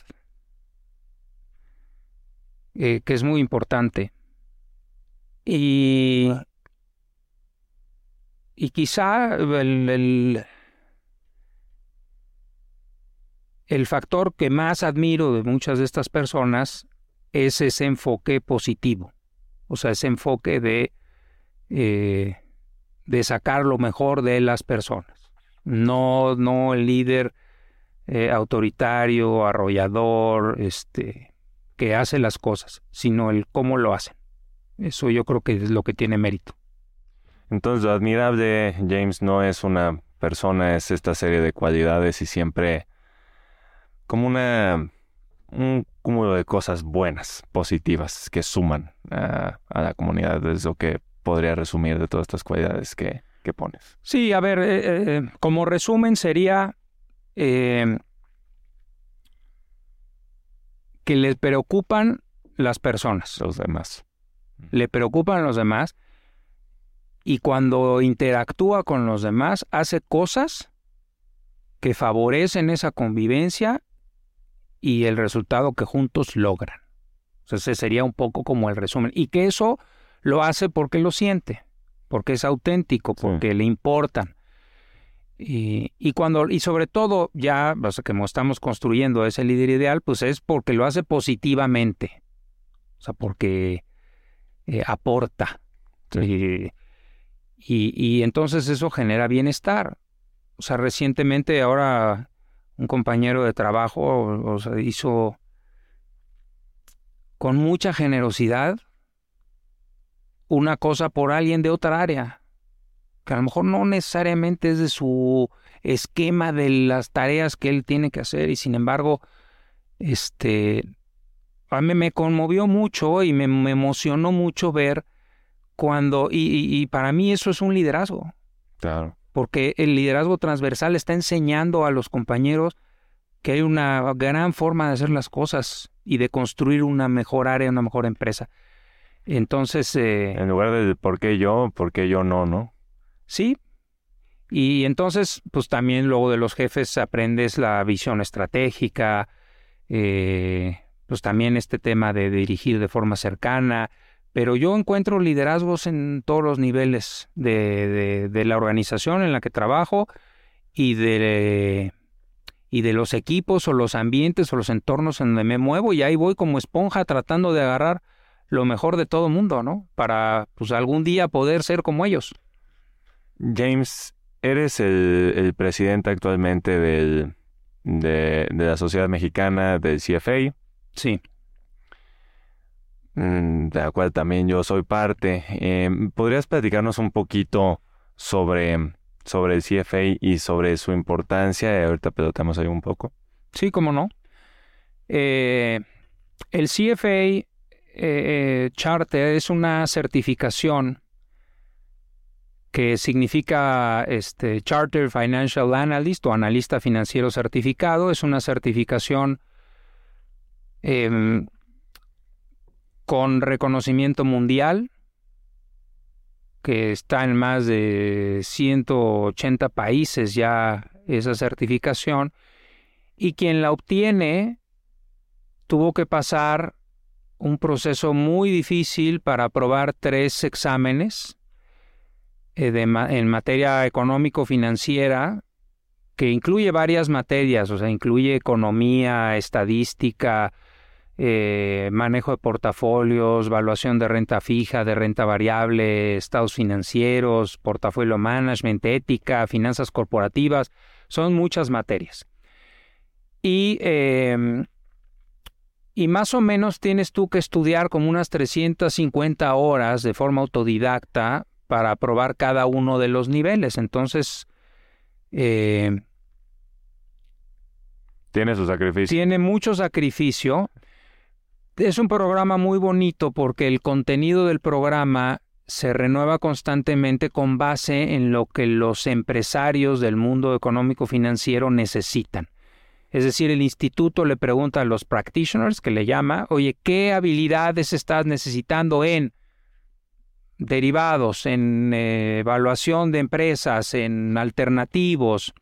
eh, que es muy importante. Y, y quizá el, el, factor que más admiro de muchas de estas personas es ese enfoque positivo, o sea, ese enfoque de, eh, de sacar lo mejor de las personas. No, no el líder eh, autoritario, arrollador, este, que hace las cosas, sino el cómo lo hacen. Eso yo creo que es lo que tiene mérito. Entonces, lo admirable, James, no es una persona, es esta serie de cualidades y siempre como una un cúmulo de cosas buenas, positivas, que suman a, la comunidad. Es lo que podría resumir de todas estas cualidades que, que pones. Sí, a ver, eh, eh, como resumen sería eh, que le preocupan las personas. Los demás. Le preocupan los demás y cuando interactúa con los demás hace cosas que favorecen esa convivencia y el resultado que juntos logran. ese sería un poco como el resumen. Y que eso lo hace porque lo siente, porque es auténtico, porque le importan. Y, cuando, y sobre todo, ya o sea, que estamos construyendo ese líder ideal, pues es porque lo hace positivamente. o sea, porque eh, aporta. Y, y, entonces eso genera bienestar. O sea, recientemente ahora un compañero de trabajo o sea, hizo con mucha generosidad una cosa por alguien de otra área, que a lo mejor no necesariamente es de su esquema de las tareas que él tiene que hacer y sin embargo, este, a mí me conmovió mucho y me, emocionó mucho ver cuando, y, y, para mí eso es un liderazgo. Claro. Porque el liderazgo transversal está enseñando a los compañeros que hay una gran forma de hacer las cosas y de construir una mejor área, una mejor empresa. Entonces... Eh, en lugar de por qué yo, por qué yo no, ¿no? Sí. Y entonces, pues también luego de los jefes aprendes la visión estratégica, eh, pues también este tema de dirigir de forma cercana, pero yo encuentro liderazgos en todos los niveles de, de, la organización en la que trabajo y de, y de los equipos o los ambientes o los entornos en donde me muevo y ahí voy como esponja tratando de agarrar lo mejor de todo mundo, ¿no? Para pues algún día poder ser como ellos. James, eres el, presidente actualmente del, de, de la Sociedad Mexicana del CFA. Sí. Mm, de la cual también yo soy parte. Em, ¿Podrías platicarnos un poquito sobre, sobre el CFA y sobre su importancia? Ahorita pelotamos ahí un poco. Sí, cómo no. Eh, el CFA eh, eh, Charter es una certificación que significa este, Charter Financial Analyst o analista financiero certificado. Es una certificación Em, con reconocimiento mundial, que está en más de 180 países ya esa certificación, y quien la obtiene tuvo que pasar un proceso muy difícil para aprobar tres exámenes eh, en materia económico-financiera, que incluye varias materias, o sea, incluye economía, estadística, eh, manejo de portafolios, evaluación de renta fija, de renta variable, estados financieros, portafolio management, ética, finanzas corporativas, son muchas materias. Y, em, y más o menos tienes tú que estudiar como unas 350 horas de forma autodidacta para aprobar cada uno de los niveles. Entonces, eh, tiene su sacrificio. Tiene mucho sacrificio es un programa muy bonito porque el contenido del programa se renueva constantemente con base en lo que los empresarios del mundo económico financiero necesitan. Es decir, el instituto le pregunta a los practitioners que le llama, oye, ¿qué habilidades estás necesitando en derivados, en eh, evaluación de empresas, en alternativos,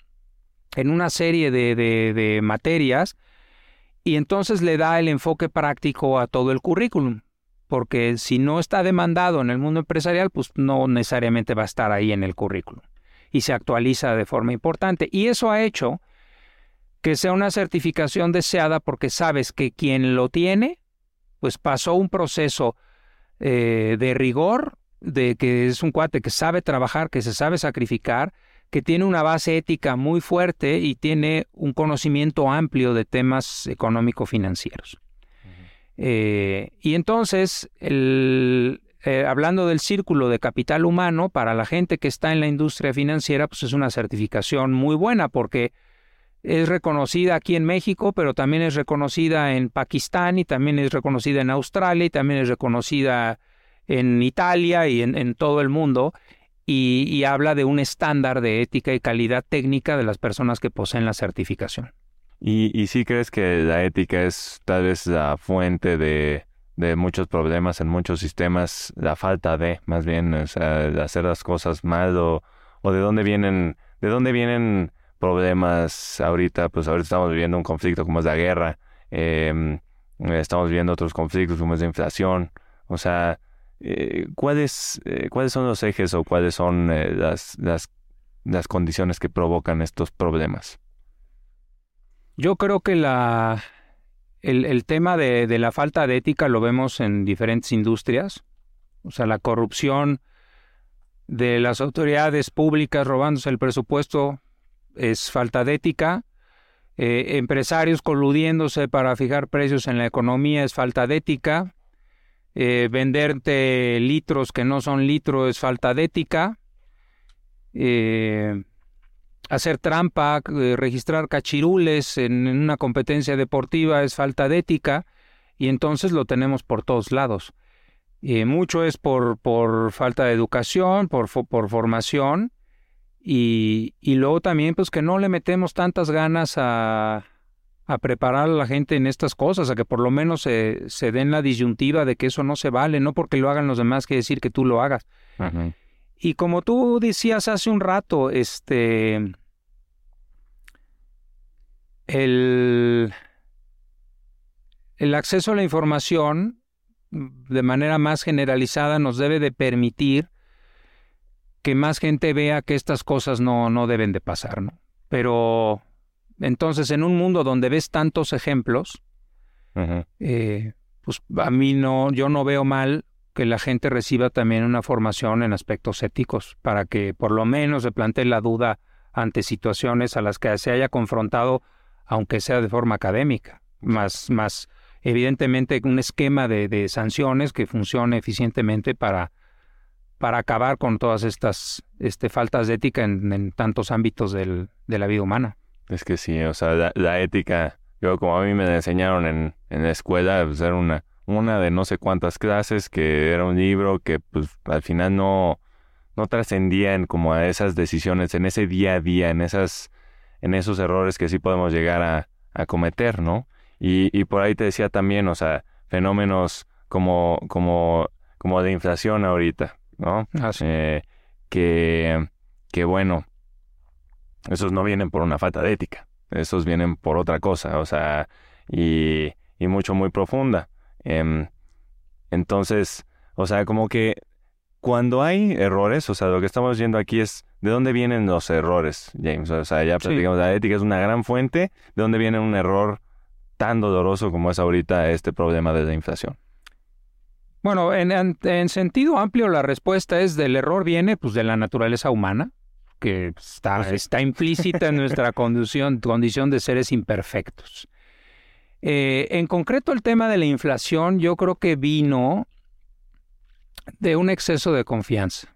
en una serie de, de materias y entonces le da el enfoque práctico a todo el currículum, porque si no está demandado en el mundo empresarial, pues no necesariamente va a estar ahí en el currículum y se actualiza de forma importante. Y eso ha hecho que sea una certificación deseada porque sabes que quien lo tiene, pues pasó un proceso eh, de rigor, de que es un cuate que sabe trabajar, que se sabe sacrificar, que tiene una base ética muy fuerte y tiene un conocimiento amplio de temas económico-financieros. Eh, y entonces, eh, hablando del círculo de capital humano, para la gente que está en la industria financiera, pues es una certificación muy buena porque es reconocida aquí en México, pero también es reconocida en Pakistán y también es reconocida en Australia y también es reconocida en Italia y en todo el mundo y, habla de un estándar de ética y calidad técnica de las personas que poseen la certificación. ¿Y, y sí crees que la ética es tal vez la fuente de, de muchos problemas en muchos sistemas, la falta de, más bien, o sea, hacer las cosas mal o, o de dónde vienen, de dónde vienen problemas ahorita, pues ahorita estamos viviendo un conflicto como es la guerra, em, estamos viviendo otros conflictos como es la inflación, o sea, eh, ¿cuáles, eh, ¿cuáles son los ejes o cuáles son eh, las, las, condiciones que provocan estos problemas? Yo creo que la, el, tema de, de, la falta de ética lo vemos en diferentes industrias. O sea, la corrupción de las autoridades públicas robándose el presupuesto es falta de ética. Empresarios coludiéndose para fijar precios en la economía es falta de ética. Eh, venderte litros que no son litros es falta de ética. Eh, hacer trampa, registrar cachirules en, una competencia deportiva es falta de ética y entonces lo tenemos por todos lados. mucho es por, por falta de educación, por, por formación y, y luego también, pues que no le metemos tantas ganas a, a preparar a la gente en estas cosas, a que por lo menos se, se, den la disyuntiva de que eso no se vale, no porque lo hagan los demás quiere decir que tú lo hagas. Y como tú decías hace un rato, este el, el acceso a la información de manera más generalizada nos debe de permitir que más gente vea que estas cosas no, no deben de pasar, ¿no? Pero entonces en un mundo donde ves tantos ejemplos, eh, pues a mí no, yo no veo mal que la gente reciba también una formación en aspectos éticos para que por lo menos se plantee la duda ante situaciones a las que se haya confrontado, aunque sea de forma académica, más, más evidentemente un esquema de, de sanciones que funcione eficientemente para para acabar con todas estas este, faltas de ética en, tantos ámbitos del, de la vida humana. Es que sí, o sea, la, ética, yo como a mí me enseñaron en, en la escuela, pues era una, una de no sé cuántas clases, que era un libro que pues al final no, no trascendían como a esas decisiones, en ese día a día, en esas, en esos errores que sí podemos llegar a, a cometer, ¿no? Y, y por ahí te decía también, o sea, fenómenos como, como, como de inflación ahorita, ¿no? Eh, que, que bueno, esos no vienen por una falta de ética, esos vienen por otra cosa, o sea, y, y mucho, muy profunda. Em, entonces, o sea, como que cuando hay errores, o sea, lo que estamos viendo aquí es de dónde vienen los errores, James. O sea, ya platicamos, la ética es una gran fuente, de dónde viene un error tan doloroso como es ahorita este problema de la inflación. Bueno, en, sentido amplio la respuesta es del error viene pues de la naturaleza humana, que está, está implícita en nuestra condición, condición de seres imperfectos. Eh, en concreto el tema de la inflación yo creo que vino de un exceso de confianza.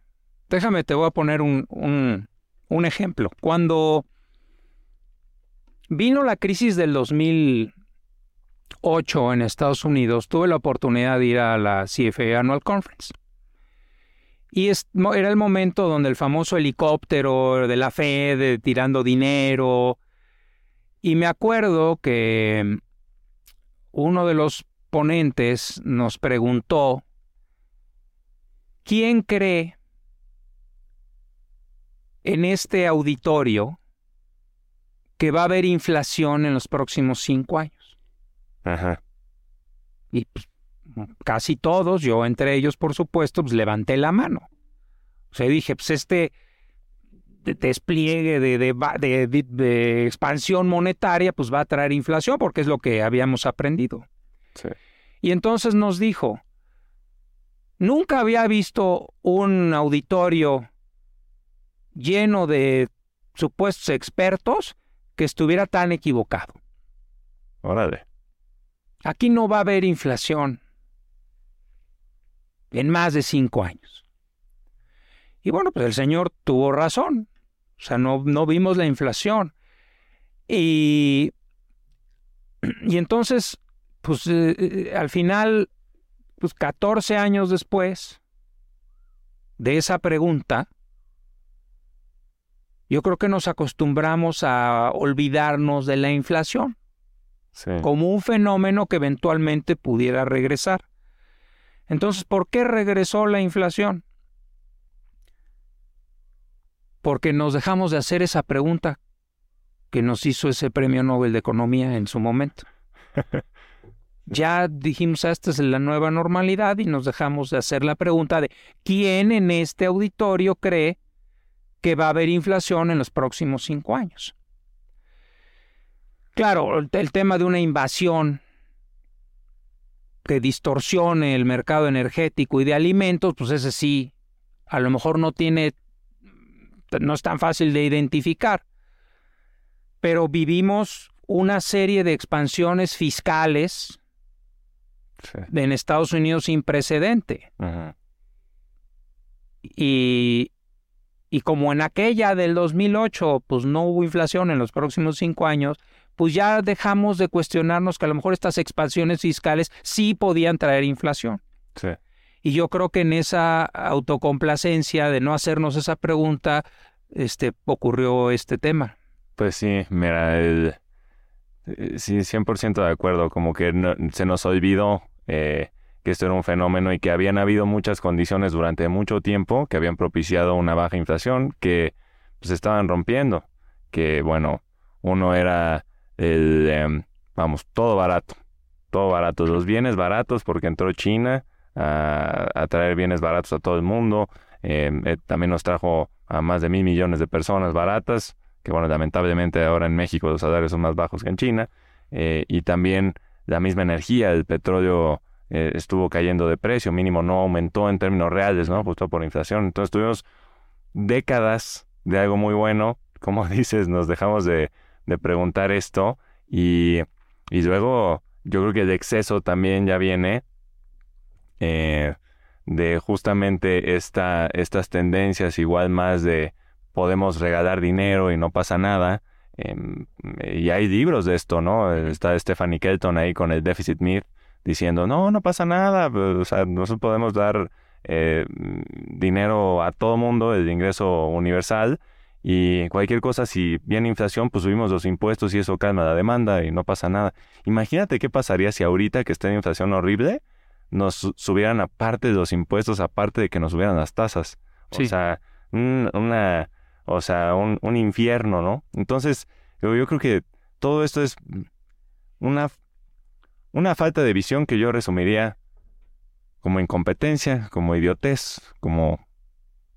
Déjame, te voy a poner un, un, un ejemplo. Cuando vino la crisis del 2000, 8 en Estados Unidos, tuve la oportunidad de ir a la CFA Annual Conference. Y era el momento donde el famoso helicóptero de la Fed tirando dinero. Y me acuerdo que uno de los ponentes nos preguntó, ¿quién cree en este auditorio que va a haber inflación en los próximos cinco años? Ajá. Y pues, casi todos, yo entre ellos, por supuesto, pues levanté la mano. O sea, dije, pues este despliegue de, de, de, expansión monetaria, pues va a traer inflación, porque es lo que habíamos aprendido. Sí. Y entonces nos dijo, nunca había visto un auditorio lleno de supuestos expertos que estuviera tan equivocado. Órale. Aquí no va a haber inflación en más de cinco años. Y bueno, pues el señor tuvo razón. O sea, no, no vimos la inflación. Y, y entonces, pues eh, eh, al final, pues 14 años después de esa pregunta, yo creo que nos acostumbramos a olvidarnos de la inflación como un fenómeno que eventualmente pudiera regresar. Entonces, ¿por qué regresó la inflación? Porque nos dejamos de hacer esa pregunta que nos hizo ese premio Nobel de Economía en su momento. ya dijimos, ah, esta es la nueva normalidad y nos dejamos de hacer la pregunta de quién en este auditorio cree que va a haber inflación en los próximos cinco años. Claro, el tema de una invasión que distorsione el mercado energético y de alimentos, pues ese sí, a lo mejor no tiene, no es tan fácil de identificar. Pero vivimos una serie de expansiones fiscales en Estados Unidos sin precedente. Y, y como en aquella del 2008, pues no hubo inflación en los próximos cinco años, pues ya dejamos de cuestionarnos que a lo mejor estas expansiones fiscales sí podían traer inflación. Sí. Y yo creo que en esa autocomplacencia de no hacernos esa pregunta, este, ocurrió este tema. Pues sí, mira, el, eh, sí, 100% de acuerdo, como que se nos olvidó eh, que esto era un fenómeno y que habían habido muchas condiciones durante mucho tiempo que habían propiciado una baja inflación que se pues, estaban rompiendo, que bueno, uno era el, em, vamos, todo barato, todo barato, los bienes baratos porque entró China a, traer bienes baratos a todo el mundo, em, eh, también nos trajo a más de mil millones de personas baratas, que bueno, lamentablemente ahora en México los salarios son más bajos que en China, eh, y también la misma energía, el petróleo eh, estuvo cayendo de precio, mínimo no aumentó en términos reales, ¿no? Justo por inflación. Entonces tuvimos décadas de algo muy bueno, como dices, nos dejamos de, de preguntar esto y, y, luego yo creo que el exceso también ya viene eh, de justamente esta, estas tendencias igual más de podemos regalar dinero y no pasa nada. Em, y hay libros de esto, ¿no? Está Stephanie Kelton ahí con el Deficit Myth diciendo, no, no pasa nada, o sea, nosotros podemos dar eh, dinero a todo mundo, el ingreso universal, y cualquier cosa, si viene inflación, pues subimos los impuestos y eso calma la demanda y no pasa nada. Imagínate qué pasaría si ahorita que está en inflación horrible, nos subieran aparte de los impuestos, aparte de que nos subieran las tasas. O sea, una o sea, un, un infierno, ¿no? Entonces, yo, yo, creo que todo esto es una, una falta de visión que yo resumiría como incompetencia, como idiotez, como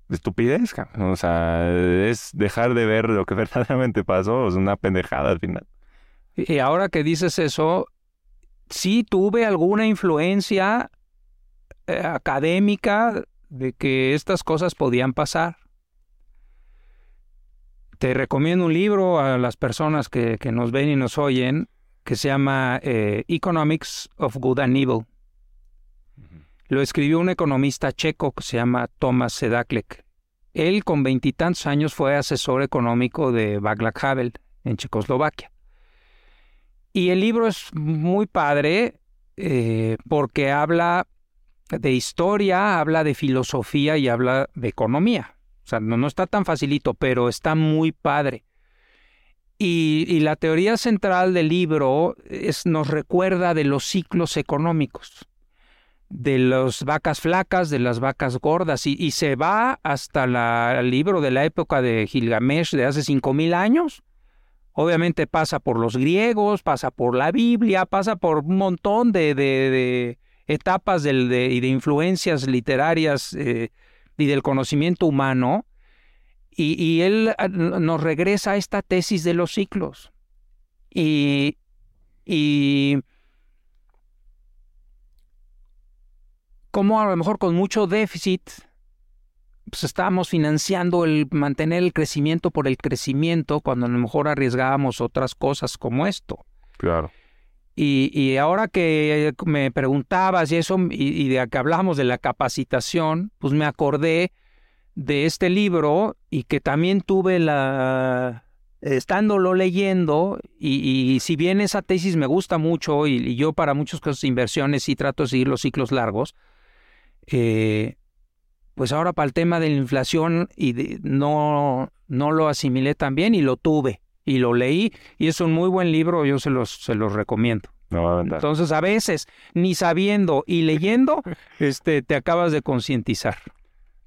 estupidez. O sea, es dejar de ver lo que verdaderamente pasó, es una pendejada al final. Y ahora que dices eso, sí tuve alguna influencia eh, académica de que estas cosas podían pasar. Te recomiendo un libro a las personas que, nos ven y nos oyen que se llama eh, Economics of Good and Evil. Lo escribió un economista checo que se llama Thomas Sedaklek. Él con veintitantos años fue asesor económico de Václav Havel en Checoslovaquia. Y el libro es muy padre eh, porque habla de historia, habla de filosofía y habla de economía. O sea, no, está tan facilito, pero está muy padre. Y, la teoría central del libro es, nos recuerda de los ciclos económicos, de las vacas flacas, de las vacas gordas, y, se va hasta el libro de la época de Gilgamesh de hace cinco mil años. Obviamente pasa por los griegos, pasa por la Biblia, pasa por un montón de, etapas y de influencias literarias eh, y del conocimiento humano, y, él ah, nos regresa a esta tesis de los ciclos. Y, y como a lo mejor con mucho déficit, pues estábamos financiando el mantener el crecimiento por el crecimiento cuando a lo mejor arriesgábamos otras cosas como esto. Claro. Y, y ahora que me preguntabas y eso, y, de que hablamos de la capacitación, pues me acordé de este libro y que también tuve la estándolo leyendo y, si bien esa tesis me gusta mucho y, yo para muchas cosas inversiones sí trato de seguir los ciclos largos, eh, pues ahora para el tema de la inflación y no, no lo asimilé tan bien y lo tuve y lo leí y es un muy buen libro, yo se los, se los recomiendo. Entonces a veces ni sabiendo y leyendo este, te acabas de concientizar.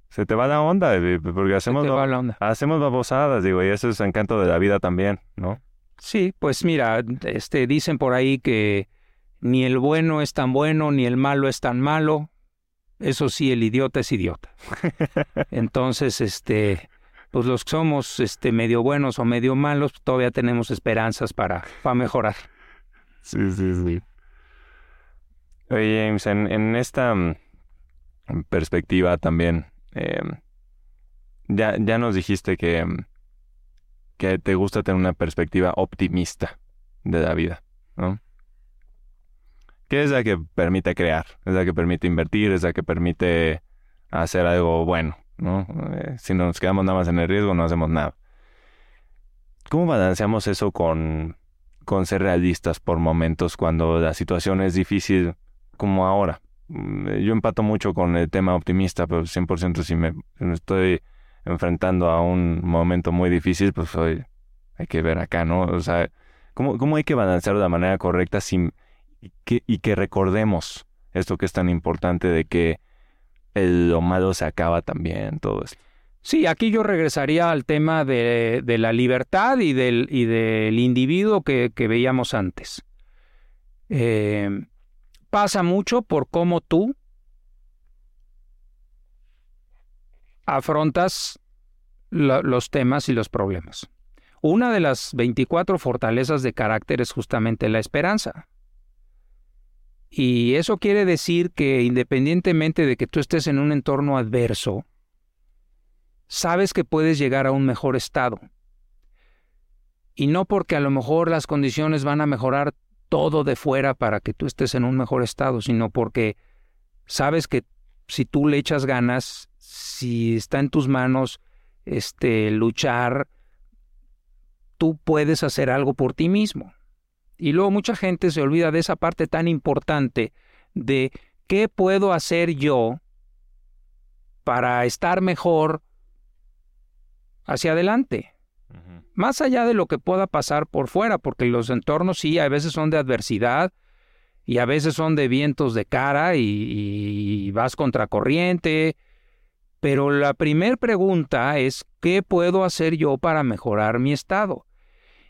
Se te va la onda, eh, porque hacemos, hacemos babosadas, digo, y eso es el encanto de la vida también, ¿no? Sí, pues mira, este, dicen por ahí que ni el bueno es tan bueno, ni el malo es tan malo. Eso sí, el idiota es idiota. Entonces, este, pues los que somos este, medio buenos o medio malos, todavía tenemos esperanzas para, para mejorar. Sí, sí, sí. Oye, James, en, esta mm, perspectiva también, em, ya, ya nos dijiste que, mm, que te gusta tener una perspectiva optimista de la vida, ¿no? Que es la que permite crear, es la que permite invertir, es la que permite hacer algo bueno, ¿no? Eh, si nos quedamos nada más en el riesgo, no hacemos nada. ¿Cómo balanceamos eso con, con ser realistas por momentos cuando la situación es difícil como ahora? Mm, yo empato mucho con el tema optimista, pero 100% si me, estoy enfrentando a un momento muy difícil, pues hoy hay que ver acá, ¿no? O sea, ¿cómo, cómo hay que balancear de la manera correcta sin, y, que, y que recordemos esto que es tan importante de que el, lo malo se acaba también, todo esto? Sí, aquí yo regresaría al tema de, la libertad y del, y del individuo que, veíamos antes. Eh, pasa mucho por cómo tú afrontas los temas y los problemas. Una de las 24 fortalezas de carácter es justamente la esperanza. Y eso quiere decir que independientemente de que tú estés en un entorno adverso, sabes que puedes llegar a un mejor estado. Y no porque a lo mejor las condiciones van a mejorar todo de fuera para que tú estés en un mejor estado, sino porque sabes que si tú le echas ganas, si está en tus manos este luchar, tú puedes hacer algo por ti mismo. Y luego mucha gente se olvida de esa parte tan importante de qué puedo hacer yo para estar mejor hacia adelante. Más allá de lo que pueda pasar por fuera, porque los entornos sí, a veces son de adversidad y a veces son de vientos de cara y, vas contracorriente. Pero la primera pregunta es, ¿qué puedo hacer yo para mejorar mi estado?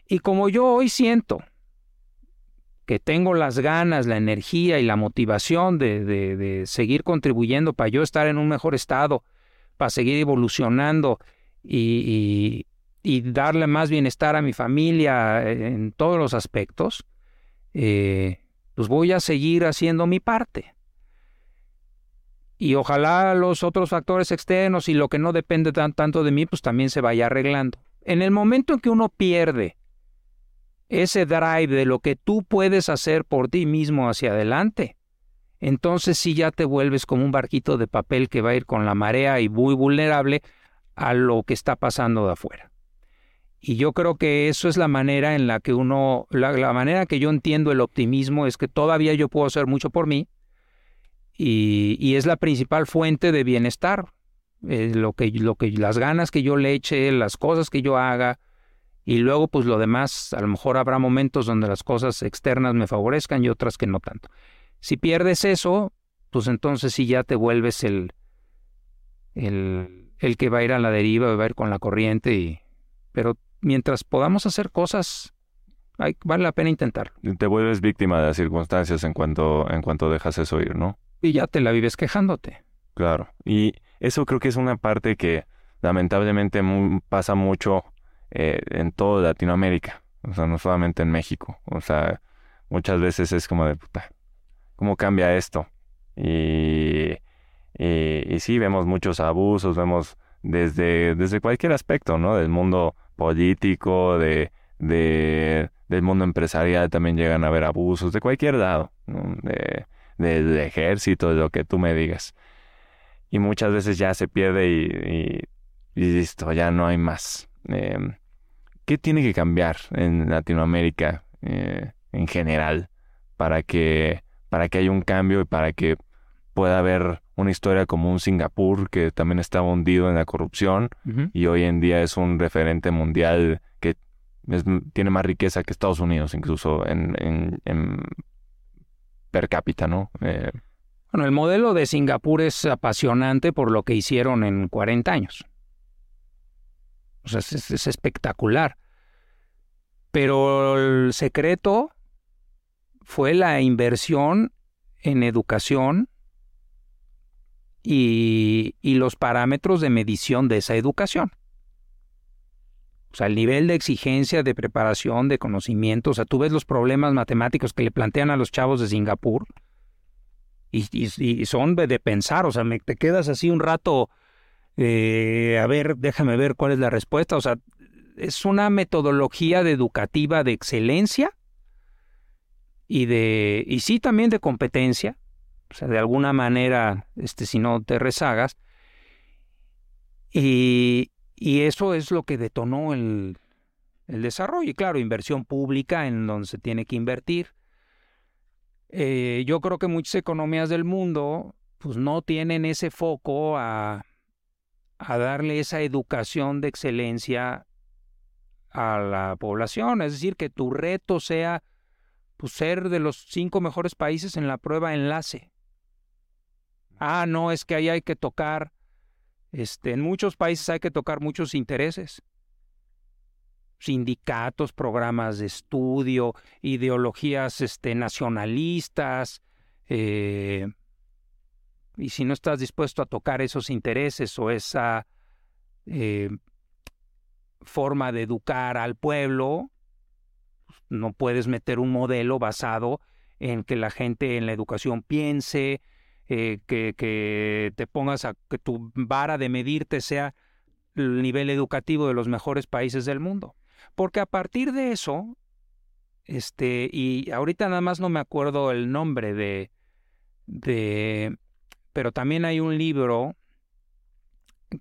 Y como yo hoy siento que tengo las ganas, la energía y la motivación de, de seguir contribuyendo para yo estar en un mejor estado, para seguir evolucionando y, darle más bienestar a mi familia en todos los aspectos, eh, pues voy a seguir haciendo mi parte. Y ojalá los otros factores externos y lo que no depende tan, tanto de mí, pues también se vaya arreglando. En el momento en que uno pierde ese drive de lo que tú puedes hacer por ti mismo hacia adelante, entonces sí ya te vuelves como un barquito de papel que va a ir con la marea y muy vulnerable a lo que está pasando de afuera. Y yo creo que eso es la manera en la que uno, la, manera que yo entiendo el optimismo es que todavía yo puedo hacer mucho por mí y, es la principal fuente de bienestar. lo, que, lo que, las ganas que yo le eche, las cosas que yo haga y luego pues lo demás, a lo mejor habrá momentos donde las cosas externas me favorezcan y otras que no tanto. Si pierdes eso, pues entonces sí ya te vuelves el, el el que va a ir a la deriva, va a ir con la corriente, y... pero mientras podamos hacer cosas, vale la pena intentarlo. Te vuelves víctima de las circunstancias en cuanto, en cuanto dejas eso ir, ¿no? Y ya te la vives quejándote. Claro, y eso creo que es una parte que lamentablemente pasa mucho eh, en toda Latinoamérica, o sea, no solamente en México, o sea, muchas veces es como de puta, ¿cómo cambia esto? Y y, sí, vemos muchos abusos, vemos desde, desde cualquier aspecto, ¿no? Del mundo político, de, de, del mundo empresarial también llegan a haber abusos, de cualquier lado, de, del ejército, de lo que tú me digas. Y muchas veces ya se pierde y, y, listo, ya no hay más. Em, ¿Qué tiene que cambiar en Latinoamérica eh, en general para que, para que haya un cambio y para que pueda haber una historia como un Singapur que también estaba hundido en la corrupción y hoy en día es un referente mundial que tiene más riqueza que Estados Unidos incluso en, per cápita, ¿no? Eh, bueno, el modelo de Singapur es apasionante por lo que hicieron en 40 años. O sea, es espectacular. Pero el secreto fue la inversión en educación y, los parámetros de medición de esa educación. O sea, el nivel de exigencia, de preparación, de conocimiento. O sea, tú ves los problemas matemáticos que le plantean a los chavos de Singapur y, son de, pensar, o sea, me, te quedas así un rato, eh, a ver, déjame ver cuál es la respuesta, o sea, es una metodología educativa de excelencia y de, y sí también de competencia, o sea, de alguna manera, este, si no te rezagas, y, y eso es lo que detonó el, el desarrollo. Y claro, inversión pública en donde se tiene que invertir. Eh, yo creo que muchas economías del mundo pues no tienen ese foco a, a darle esa educación de excelencia a la población. Es decir, que tu reto sea pues, ser de los cinco mejores países en la prueba enlace. Ah, no, es que ahí hay que tocar, este, en muchos países hay que tocar muchos intereses sindicatos, programas de estudio, ideologías este, nacionalistas, eh, y si no estás dispuesto a tocar esos intereses o esa eh, forma de educar al pueblo, no puedes meter un modelo basado en que la gente en la educación piense, eh, que, que, te pongas a que tu vara de medirte sea el nivel educativo de los mejores países del mundo. Porque a partir de eso, este, y ahorita nada más no me acuerdo el nombre de, de, pero también hay un libro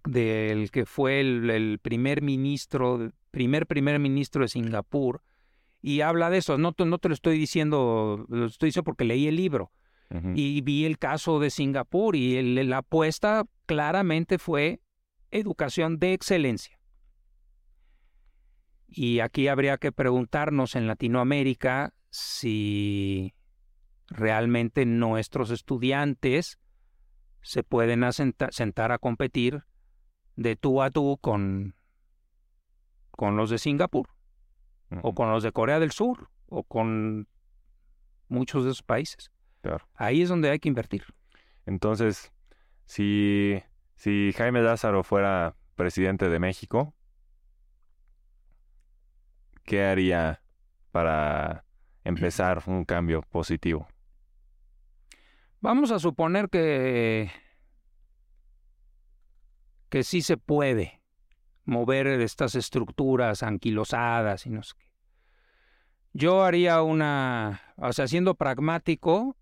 del que fue el, primer ministro, primer primer ministro de Singapur, y habla de eso. No, no te lo estoy diciendo, lo estoy diciendo porque leí el libro y vi el caso de Singapur y la apuesta claramente fue educación de excelencia. Y aquí habría que preguntarnos en Latinoamérica si realmente nuestros estudiantes se pueden sentar a competir de tú a tú con, con los de Singapur, o con los de Corea del Sur, o con muchos de esos países. Ahí es donde hay que invertir. Entonces, si, si Jaime Lázaro fuera presidente de México, ¿qué haría para empezar un cambio positivo? Vamos a suponer que que sí se puede mover estas estructuras anquilosadas y no sé qué. Yo haría una, o sea, siendo pragmático,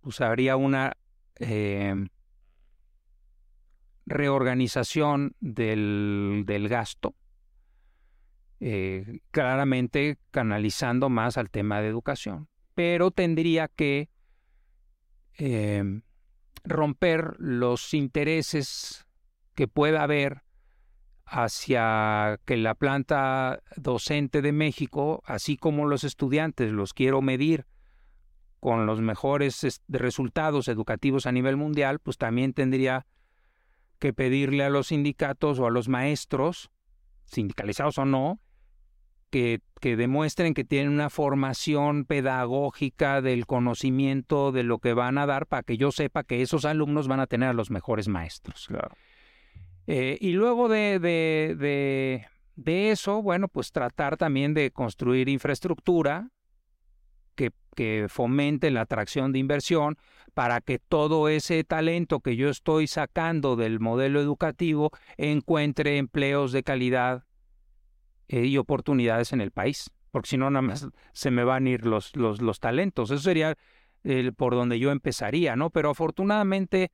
pues haría una em, reorganización del, del gasto eh, claramente canalizando más al tema de educación. Pero tendría que em, romper los intereses que pueda haber hacia que la planta docente de México, así como los estudiantes, los quiero medir con los mejores resultados educativos a nivel mundial, pues también tendría que pedirle a los sindicatos o a los maestros, sindicalizados o no, que, demuestren que tienen una formación pedagógica del conocimiento de lo que van a dar para que yo sepa que esos alumnos van a tener a los mejores maestros. Eh, y luego de, de, de, eso, bueno, pues tratar también de construir infraestructura que, que fomente la atracción de inversión para que todo ese talento que yo estoy sacando del modelo educativo encuentre empleos de calidad eh, y oportunidades en el país, porque si no, nada más se me van a ir los, los, los talentos. Eso sería el, por donde yo empezaría, ¿no? Pero afortunadamente,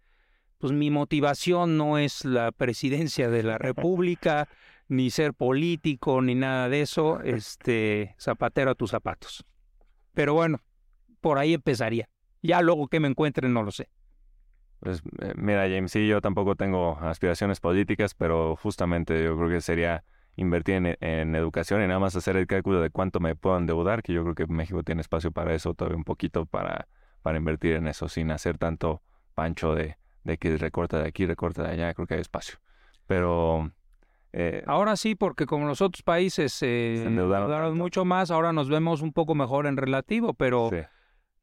pues mi motivación no es la presidencia de la República, ni ser político, ni nada de eso. Este, zapatero a tus zapatos. Pero bueno, por ahí empezaría. Ya luego que me encuentren no lo sé. Pues eh, mira, James, sí, yo tampoco tengo aspiraciones políticas, pero justamente yo creo que sería invertir en, educación y nada más hacer el cálculo de cuánto me puedo endeudar, que yo creo que México tiene espacio para eso, todavía un poquito para, para invertir en eso, sin hacer tanto pancho de, de que recorta de aquí, recorta de allá, creo que hay espacio. Pero... Eh, ahora sí, porque como los otros países se endeudaron, mucho más, ahora nos vemos un poco mejor en relativo, pero...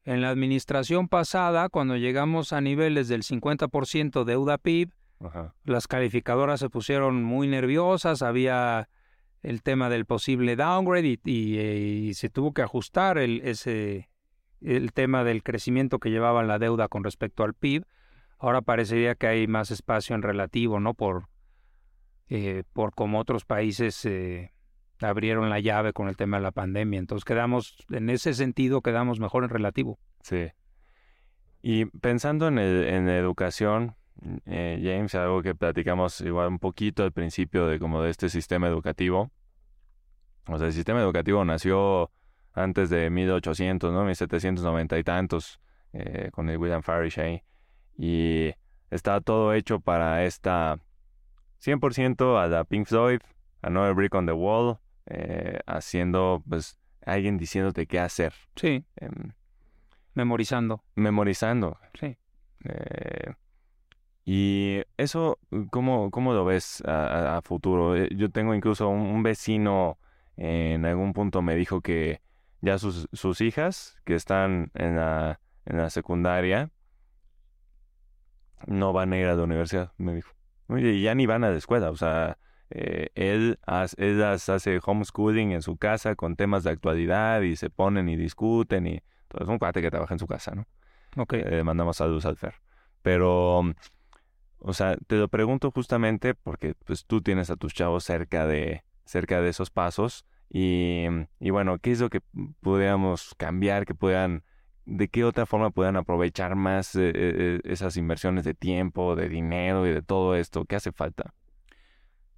En la administración pasada, cuando llegamos a niveles del 50% deuda PIB, las calificadoras se pusieron muy nerviosas, había el tema del posible downgrade y, eh, se tuvo que ajustar el, ese, el tema del crecimiento que llevaba la deuda con respecto al PIB, ahora parecería que hay más espacio en relativo, ¿no? Por, eh, por como otros países eh, abrieron la llave con el tema de la pandemia. Entonces quedamos, en ese sentido, quedamos mejor en relativo. Sí. Y pensando en, en educación, eh, James, algo que platicamos igual un poquito al principio de como de este sistema educativo. O sea, el sistema educativo nació antes de 1800, ¿no? 1790 y tantos, eh, con el William Farish ahí. Y está todo hecho para esta 100% a la Pink Floyd, Another Brick on the Wall, eh, haciendo, pues, alguien diciéndote qué hacer. Sí. Em, memorizando. Memorizando. Sí. Eh, y eso, ¿cómo, cómo lo ves a, futuro? Yo tengo incluso un, vecino en algún punto me dijo que ya sus, sus hijas que están en la, en la secundaria no van a ir a la universidad, me dijo. Oye, ya ni van a la escuela, o sea, eh, él, él hace homeschooling en su casa con temas de actualidad y se ponen y discuten y todo es un cuate que trabaja en su casa, ¿no? Ok. Eh, mandamos saludos al Fer. Pero, o sea, te lo pregunto justamente porque pues tú tienes a tus chavos cerca de, cerca de esos pasos y, y bueno, ¿qué es lo que pudiéramos cambiar, que puedan de qué otra forma puedan aprovechar más eh, eh, esas inversiones de tiempo, de dinero y de todo esto? ¿Qué hace falta?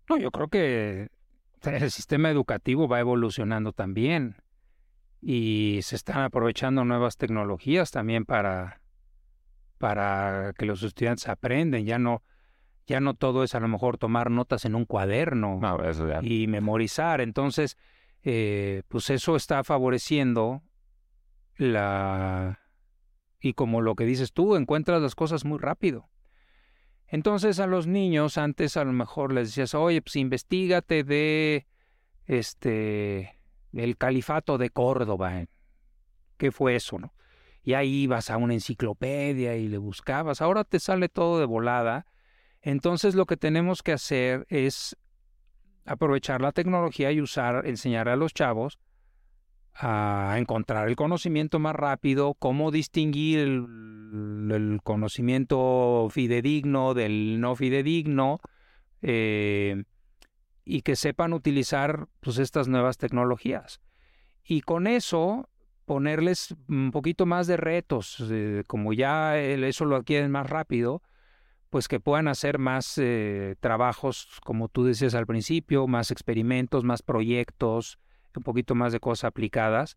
No, yo creo que el sistema educativo va evolucionando también y se están aprovechando nuevas tecnologías también para, para que los estudiantes aprenden. Ya no, ya no todo es a lo mejor tomar notas en un cuaderno y memorizar. Entonces, eh, pues eso está favoreciendo la... Y como lo que dices tú, encuentras las cosas muy rápido. Entonces a los niños antes a lo mejor les decías, oye, pues investigate de este el califato de Córdoba. ¿Qué fue eso, no? Y ahí ibas a una enciclopedia y le buscabas. Ahora te sale todo de volada. Entonces lo que tenemos que hacer es aprovechar la tecnología y usar, enseñar a los chavos a encontrar el conocimiento más rápido, cómo distinguir el, conocimiento fidedigno del no fidedigno, eh, y que sepan utilizar pues, estas nuevas tecnologías. Y con eso ponerles un poquito más de retos, eh, como ya eso lo adquieren más rápido, pues que puedan hacer más eh, trabajos, como tú decías al principio, más experimentos, más proyectos, un poquito más de cosas aplicadas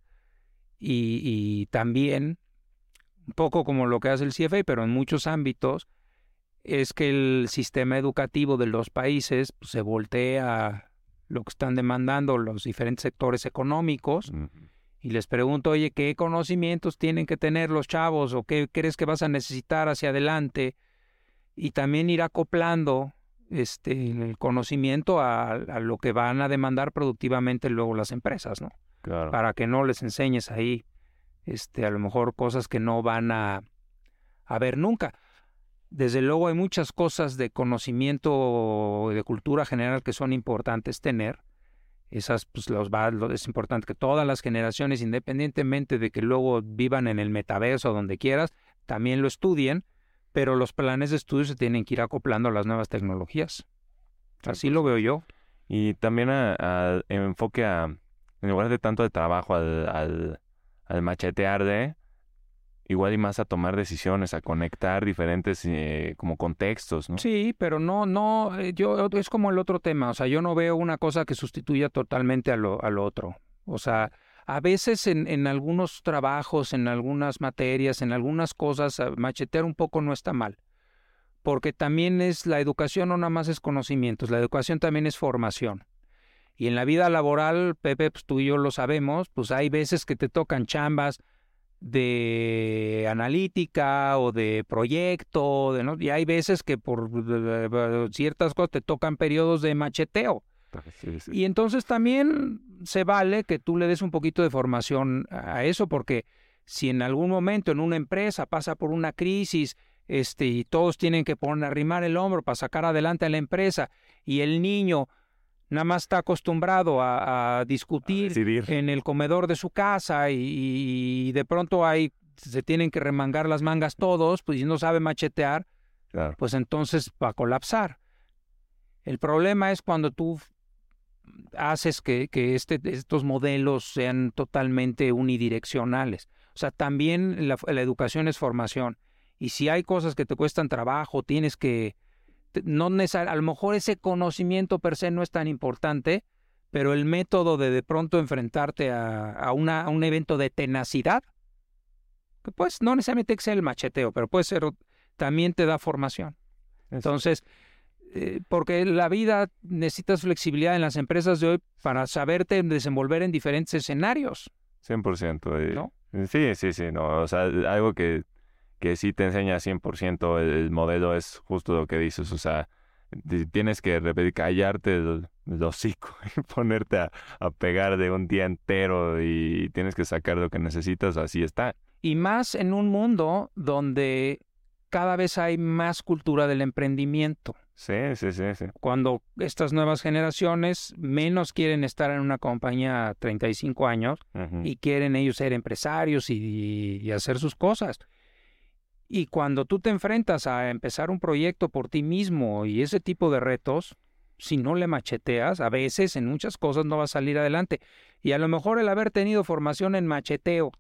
y, también, un poco como lo que hace el CFA, pero en muchos ámbitos, es que el sistema educativo de los países pues, se voltea a lo que están demandando los diferentes sectores económicos y les pregunto, oye, ¿qué conocimientos tienen que tener los chavos o qué crees que vas a necesitar hacia adelante? Y también ir acoplando este, el conocimiento a, lo que van a demandar productivamente luego las empresas, ¿no? Claro. Para que no les enseñes ahí, este, a lo mejor cosas que no van a, a ver nunca. Desde luego hay muchas cosas de conocimiento de cultura general que son importantes tener. Esas, pues, los va, es importante que todas las generaciones, independientemente de que luego vivan en el metaverso o donde quieras, también lo estudien pero los planes de estudio se tienen que ir acoplando a las nuevas tecnologías. Así lo veo yo. Y también al enfoque a, en lugar de tanto de trabajo al, al, al, machetear de, igual y más a tomar decisiones, a conectar diferentes eh, como contextos, ¿no? Sí, pero no, no, eh, yo, es como el otro tema, o sea, yo no veo una cosa que sustituya totalmente a lo, al otro. O sea, a veces en, en, algunos trabajos, en algunas materias, en algunas cosas, machetear un poco no está mal. Porque también es la educación, no nada más es conocimientos, la educación también es formación. Y en la vida laboral, Pepe, pues tú y yo lo sabemos, pues hay veces que te tocan chambas de analítica o de proyecto, de, ¿no? y hay veces que por ciertas cosas te tocan periodos de macheteo. Y entonces también se vale que tú le des un poquito de formación a eso, porque si en algún momento en una empresa pasa por una crisis, este, y todos tienen que poner arrimar el hombro para sacar adelante a la empresa, y el niño nada más está acostumbrado a, discutir en el comedor de su casa y, y de pronto hay se tienen que remangar las mangas todos, pues si no sabe machetear, Claro. pues entonces va a colapsar. El problema es cuando tú haces que, que este, estos modelos sean totalmente unidireccionales. O sea, también la, la educación es formación. Y si hay cosas que te cuestan trabajo, tienes que... No a lo mejor ese conocimiento per se no es tan importante, pero el método de de pronto enfrentarte a, a, una, a un evento de tenacidad, que pues no necesariamente que sea el macheteo, pero puede ser, también te da formación. Entonces, eh, porque la vida necesitas flexibilidad en las empresas de hoy para saberte desenvolver en diferentes escenarios, 100%. y- ¿no? Sí, sí, sí, no, o sea, algo que, que sí te enseña 100% el, el modelo es justo lo que dices, o sea, ti- tienes que repetir, callarte el, el hocico y ponerte a, a pegar de un día entero y tienes que sacar lo que necesitas, así está. Y más en un mundo donde cada vez hay más cultura del emprendimiento. Sí, sí, sí, sí. Cuando estas nuevas generaciones menos quieren estar en una compañía 35 años Ujú. y quieren ellos ser empresarios y, y hacer sus cosas. Y cuando tú te enfrentas a empezar un proyecto por ti mismo y ese tipo de retos, si no le macheteas, a veces en muchas cosas no va a salir adelante. Y a lo mejor el haber tenido formación en macheteo,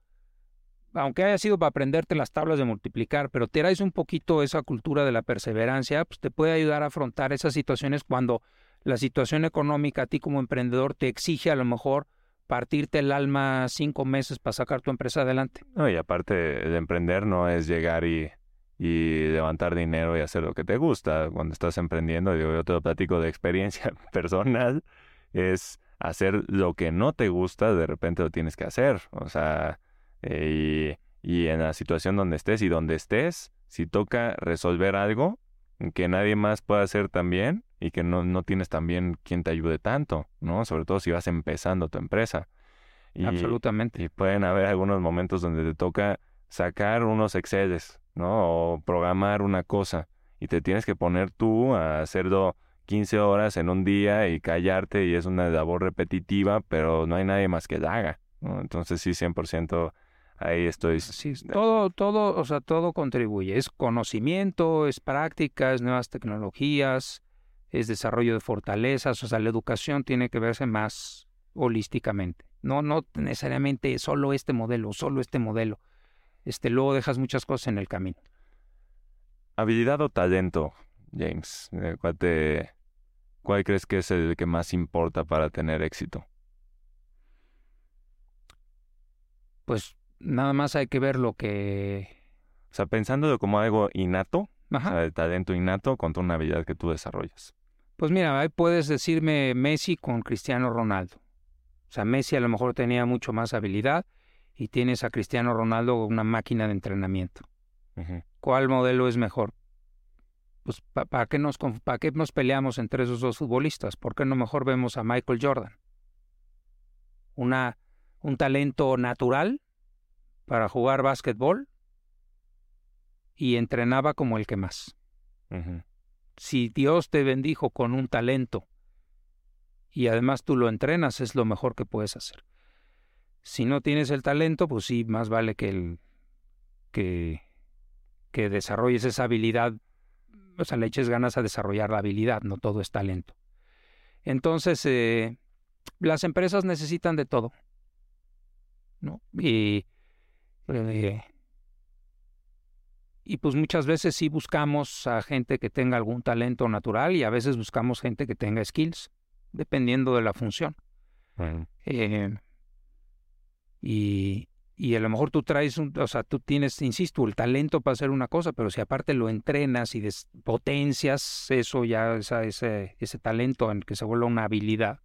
aunque haya sido para aprenderte las tablas de multiplicar, pero te traes un poquito esa cultura de la perseverancia, pues te puede ayudar a afrontar esas situaciones cuando la situación económica a ti como emprendedor te exige a lo mejor partirte el alma cinco meses para sacar tu empresa adelante. No, y aparte de emprender no es llegar y, y levantar dinero y hacer lo que te gusta. Cuando estás emprendiendo, yo te lo platico de experiencia personal, es hacer lo que no te gusta, de repente lo tienes que hacer. O sea, eh, y, y en la situación donde estés y donde estés, si toca resolver algo que nadie más pueda hacer también y que no, no tienes también quien te ayude tanto, ¿no? Sobre todo si vas empezando tu empresa. Y, Absolutamente. y pueden haber algunos momentos donde te toca sacar unos Exceles, ¿no? O programar una cosa. Y te tienes que poner tú a hacerlo 15 horas en un día y callarte y es una labor repetitiva, pero no hay nadie más que la haga, ¿no? Entonces sí, 100% ahí estoy. Sí, todo, todo, o sea, todo contribuye. Es conocimiento, es práctica, es nuevas tecnologías, es desarrollo de fortalezas. O sea, la educación tiene que verse más holísticamente. No, no necesariamente solo este modelo, solo este modelo. Este, luego dejas muchas cosas en el camino. Habilidad o talento, James. Eh, ¿Cuál, te, ¿Cuál crees que es el que más importa para tener éxito? Pues nada más hay que ver lo que... O sea, pensándolo como algo innato, o Ajá. sea, el talento innato contra una habilidad que tú desarrollas. Pues mira, ahí puedes decirme Messi con Cristiano Ronaldo. O sea, Messi a lo mejor tenía mucho más habilidad y tienes a Cristiano Ronaldo una máquina de entrenamiento. ¿Cuál modelo es mejor? Pues ¿para qué, nos, pa qué nos peleamos entre esos dos futbolistas? ¿Por qué no mejor vemos a Michael Jordan? Una, un talento natural para jugar básquetbol y entrenaba como el que más si Dios te bendijo con un talento y además tú lo entrenas, es lo mejor que puedes hacer. Si no tienes el talento, pues sí, más vale que el que, que desarrolles esa habilidad, o sea, le eches ganas a desarrollar la habilidad, no todo es talento. Entonces, eh, las empresas necesitan de todo, ¿no? Y eh, y pues muchas veces sí buscamos a gente que tenga algún talento natural y a veces buscamos gente que tenga skills, dependiendo de la función. Eh, y, y a lo mejor tú traes, un, o sea, tú tienes, insisto, el talento para hacer una cosa, pero si aparte lo entrenas y des- potencias eso ya, esa, ese, ese talento en que se vuelva una habilidad,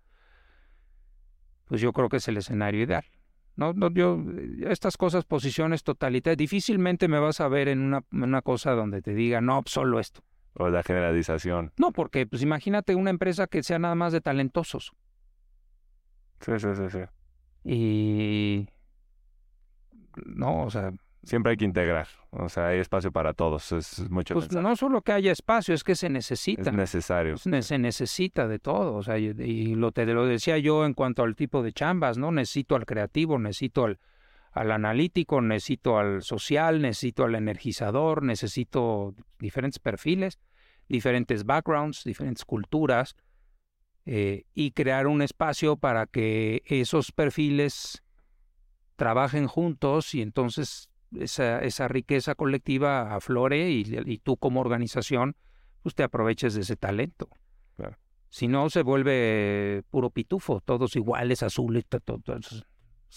pues yo creo que es el escenario ideal. No, no, yo, eh, estas cosas, posiciones totalitarias, difícilmente me vas a ver en una, en una cosa donde te diga, no, solo esto. O la generalización. No, porque pues imagínate una empresa que sea nada más de talentosos. Sí, sí, sí, sí. Y no, o sea, siempre hay que integrar. O sea, hay espacio para todos. Es mucho Pues pensar. no solo que haya espacio, es que se necesita. Es necesario. Ne- se necesita de todo, o sea, y, y lo te lo decía yo en cuanto al tipo de chambas, ¿no? Necesito al creativo, necesito al, al analítico, necesito al social, necesito al energizador, necesito diferentes perfiles, diferentes backgrounds, diferentes culturas, eh, y crear un espacio para que esos perfiles trabajen juntos y entonces esa, esa riqueza colectiva aflore y, y tú como organización pues te aproveches de ese talento. Claro. Si no, se vuelve puro pitufo, todos iguales, azules, to-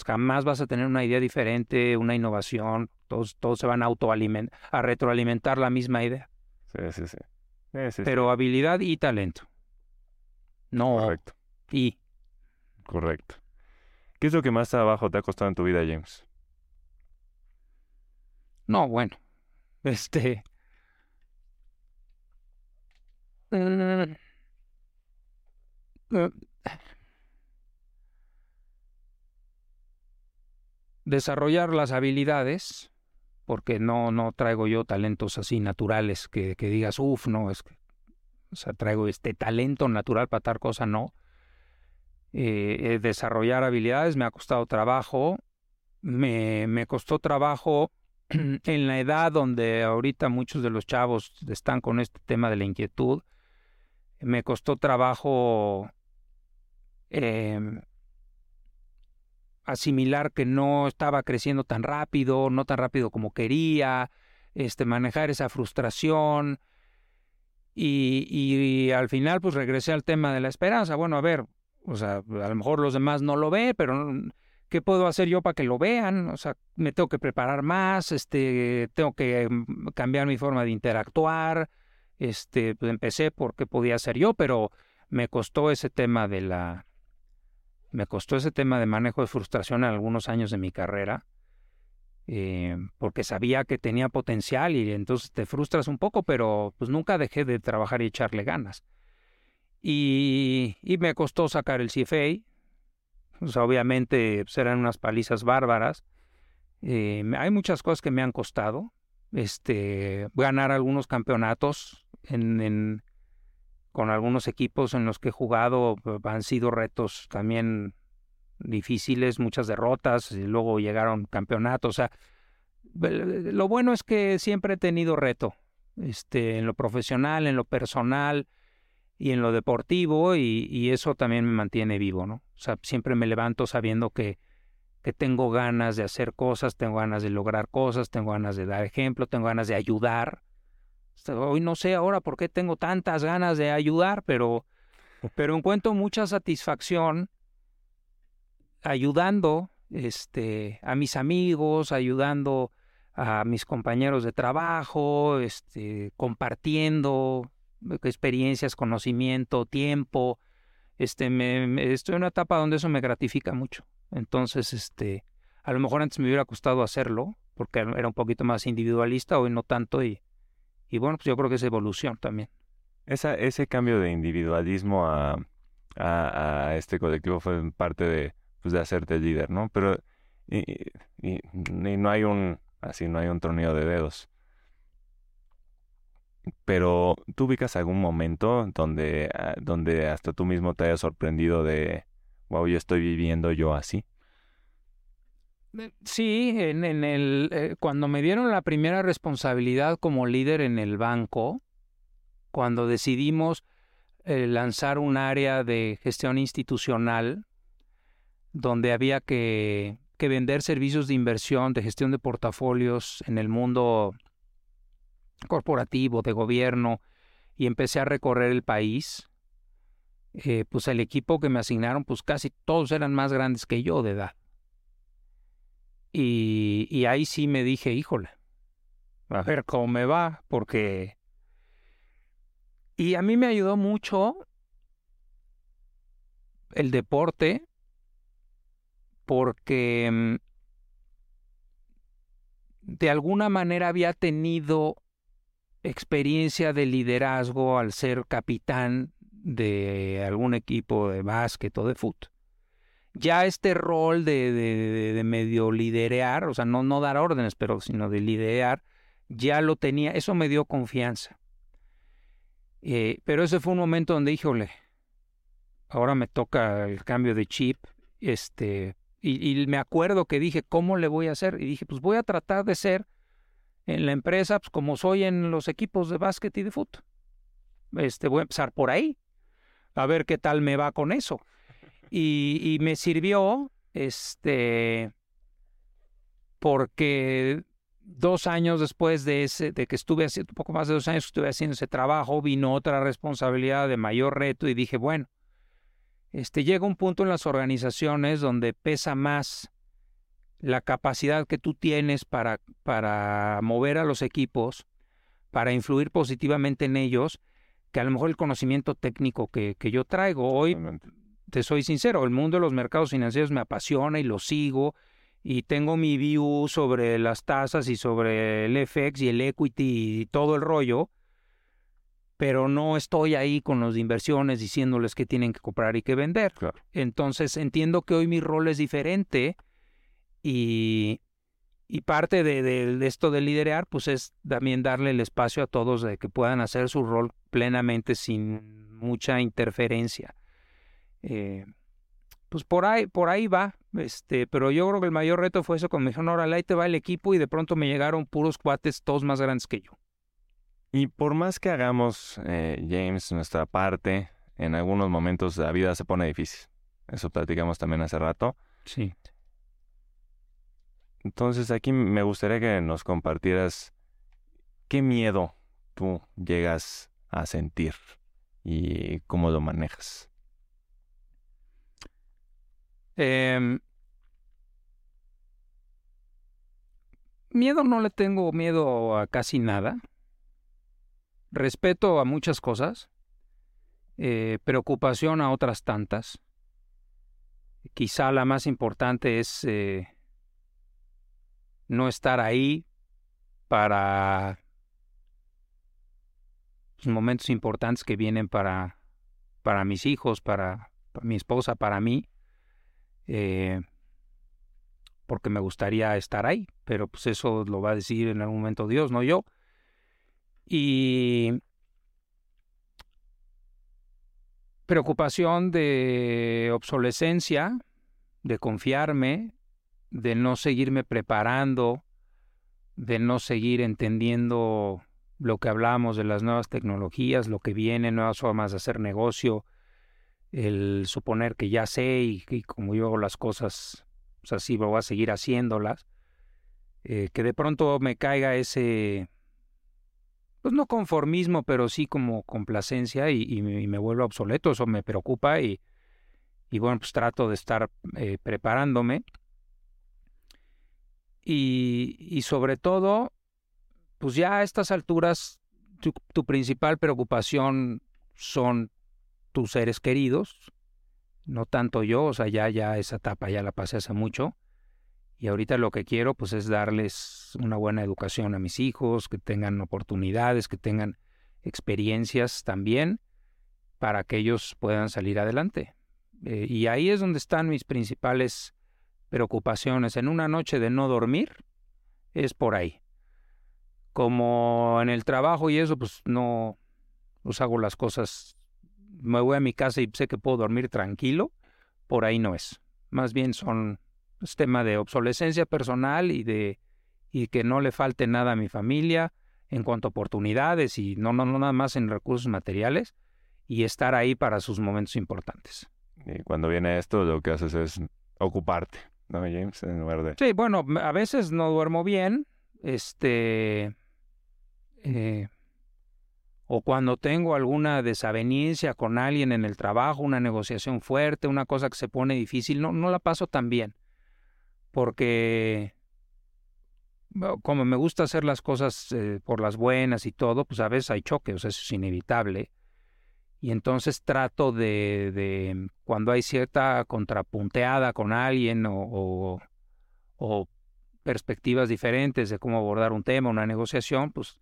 jamás vas a tener una idea diferente, una innovación, todos, todos se van a autoalimentar, a retroalimentar la misma idea. Sí, sí, sí. Sí, sí, sí. Pero habilidad y talento. No, Correcto, y correcto. ¿Qué es lo que más trabajo te ha costado en tu vida, James? No, bueno. Este. Mm, eh, Desarrollar las habilidades, porque no, no traigo yo talentos así naturales que, que digas, uff, no, es que. O sea, traigo este talento natural para tal cosa, no. Eh, eh, desarrollar habilidades me ha costado trabajo. Me, me costó trabajo en la edad donde ahorita muchos de los chavos están con este tema de la inquietud, me costó trabajo eh, asimilar que no estaba creciendo tan rápido, no tan rápido como quería, este, manejar esa frustración. Y, y al final, pues regresé al tema de la esperanza. Bueno, a ver, o sea, a lo mejor los demás no lo ven, pero ¿qué puedo hacer yo para que lo vean? O sea, me tengo que preparar más, este, tengo que mm, cambiar mi forma de interactuar. Este, pues empecé porque podía ser yo, pero me costó ese tema de la me costó ese tema de manejo de frustración en algunos años de mi carrera. Eh, porque sabía que tenía potencial y entonces te frustras un poco, pero pues nunca dejé de trabajar y echarle ganas. Y, y me costó sacar el CFA, obviamente pues, eran unas palizas bárbaras. Eh, hay muchas cosas que me han costado. Este, ganar algunos campeonatos con algunos equipos en los que he jugado han sido retos también difíciles, muchas derrotas, y luego llegaron campeonatos. Lo bueno es que siempre he tenido reto, este, en lo profesional, en lo personal y en lo deportivo, y, y eso también me mantiene vivo, ¿no? O sea, siempre me levanto sabiendo que, que tengo ganas de hacer cosas, tengo ganas de lograr cosas, tengo ganas de dar ejemplo, tengo ganas de ayudar. Hoy no sé ahora por qué tengo tantas ganas de ayudar, pero, pero encuentro mucha satisfacción ayudando este, a mis amigos, ayudando a mis compañeros de trabajo, este, compartiendo experiencias, conocimiento, tiempo. Este, me, estoy en una etapa donde eso me gratifica mucho. Entonces, este, a lo mejor antes me hubiera costado hacerlo, porque era un poquito más individualista, hoy no tanto, y, y bueno, pues yo creo que es evolución también. Esa, ese cambio de individualismo a, a, este colectivo fue parte de, pues, de hacerte líder, ¿no? Pero y, y, no hay un, así no hay un torneo de dedos. Pero tú ubicas algún momento donde, donde hasta tú mismo te hayas sorprendido de, wow, yo estoy viviendo yo así. Sí, en, en el, eh, cuando me dieron la primera responsabilidad como líder en el banco, cuando decidimos eh, lanzar un área de gestión institucional donde había que, que, vender servicios de inversión, de gestión de portafolios en el mundo corporativo, de gobierno, y empecé a recorrer el país, eh, pues el equipo que me asignaron, pues casi todos eran más grandes que yo de edad. Y, y ahí sí me dije, híjole, a ver cómo me va, porque... Y a mí me ayudó mucho el deporte, porque de alguna manera había tenido experiencia de liderazgo al ser capitán de algún equipo de básquet o de fútbol. ya este rol de, de, medio liderear, o sea, no, no dar órdenes, pero sino de liderear, ya lo tenía, eso me dio confianza. Eh, pero ese fue un momento donde dije, ole, ahora me toca el cambio de chip, este, y, me acuerdo que dije, ¿cómo le voy a hacer? Y dije, pues voy a tratar de ser en la empresa pues, como soy en los equipos de básquet y de fútbol. Este, voy a empezar por ahí, a ver qué tal me va con eso. Y, y me sirvió, este, porque dos años después de ese, de que estuve haciendo, un poco más de dos años que estuve haciendo ese trabajo, vino otra responsabilidad de mayor reto y dije, bueno, este, llega un punto en las organizaciones donde pesa más la capacidad que tú tienes para, para mover a los equipos, para influir positivamente en ellos, que a lo mejor el conocimiento técnico que, que yo traigo. Hoy, te soy sincero, el mundo de los mercados financieros me apasiona y lo sigo y tengo mi view sobre las tasas y sobre el FX y el equity y todo el rollo, pero no estoy ahí con los de inversiones diciéndoles que tienen que comprar y que vender. Entonces entiendo que hoy mi rol es diferente y, y parte de, de, esto de liderar pues es también darle el espacio a todos de que puedan hacer su rol plenamente sin mucha interferencia. Eh, pues por ahí, por ahí va, este, pero yo creo que el mayor reto fue eso cuando me dijeron, ahora ahí te va el equipo y de pronto me llegaron puros cuates, todos más grandes que yo. Y por más que hagamos, eh, James, nuestra parte, en algunos momentos la vida se pone difícil. Eso platicamos también hace rato. Sí. Entonces aquí me gustaría que nos compartieras qué miedo tú llegas a sentir y cómo lo manejas. Em, miedo no le tengo miedo a casi nada. Respeto a muchas cosas. Eh, preocupación a otras tantas. Quizá la más importante es eh, no estar ahí para los momentos importantes que vienen para, para mis hijos, para mi esposa, para mí eh, porque me gustaría estar ahí, pero pues eso lo va a decir en algún momento Dios, no yo. Y preocupación de obsolescencia, de confiarme, de no seguirme preparando, de no seguir entendiendo lo que hablamos de las nuevas tecnologías, lo que viene, nuevas formas de hacer negocio, el suponer que ya sé y, como yo hago las cosas, pues así voy a seguir haciéndolas, eh, que de pronto me caiga ese, pues no conformismo, pero sí como complacencia y, me vuelvo obsoleto, eso me preocupa y, y bueno, pues trato de estar eh, preparándome. Y, sobre todo, pues ya a estas alturas, tu principal preocupación son tus seres queridos, no tanto yo, o sea, ya, ya esa etapa ya la pasé hace mucho. Y ahorita lo que quiero pues es darles una buena educación a mis hijos, que tengan oportunidades, que tengan experiencias también para que ellos puedan salir adelante. Eh, y ahí es donde están mis principales preocupaciones. En una noche de no dormir es por ahí. Como en el trabajo y eso, pues no, pues hago las cosas me voy a mi casa y sé que puedo dormir tranquilo, por ahí no es. Más bien son es tema de obsolescencia personal y de y que no le falte nada a mi familia en cuanto a oportunidades y no, no, no nada más en recursos materiales y estar ahí para sus momentos importantes. Y cuando viene esto, lo que haces es ocuparte, ¿no, James? En lugar. Sí, bueno, a veces no duermo bien, este... Eh, o cuando tengo alguna desaveniencia con alguien en el trabajo, una negociación fuerte, una cosa que se pone difícil, no, no la paso tan bien. Porque como me gusta hacer las cosas eh, por las buenas y todo, pues a veces hay choques, eso es inevitable. Y entonces trato de, cuando hay cierta contrapunteada con alguien o, o perspectivas diferentes de cómo abordar un tema, una negociación, pues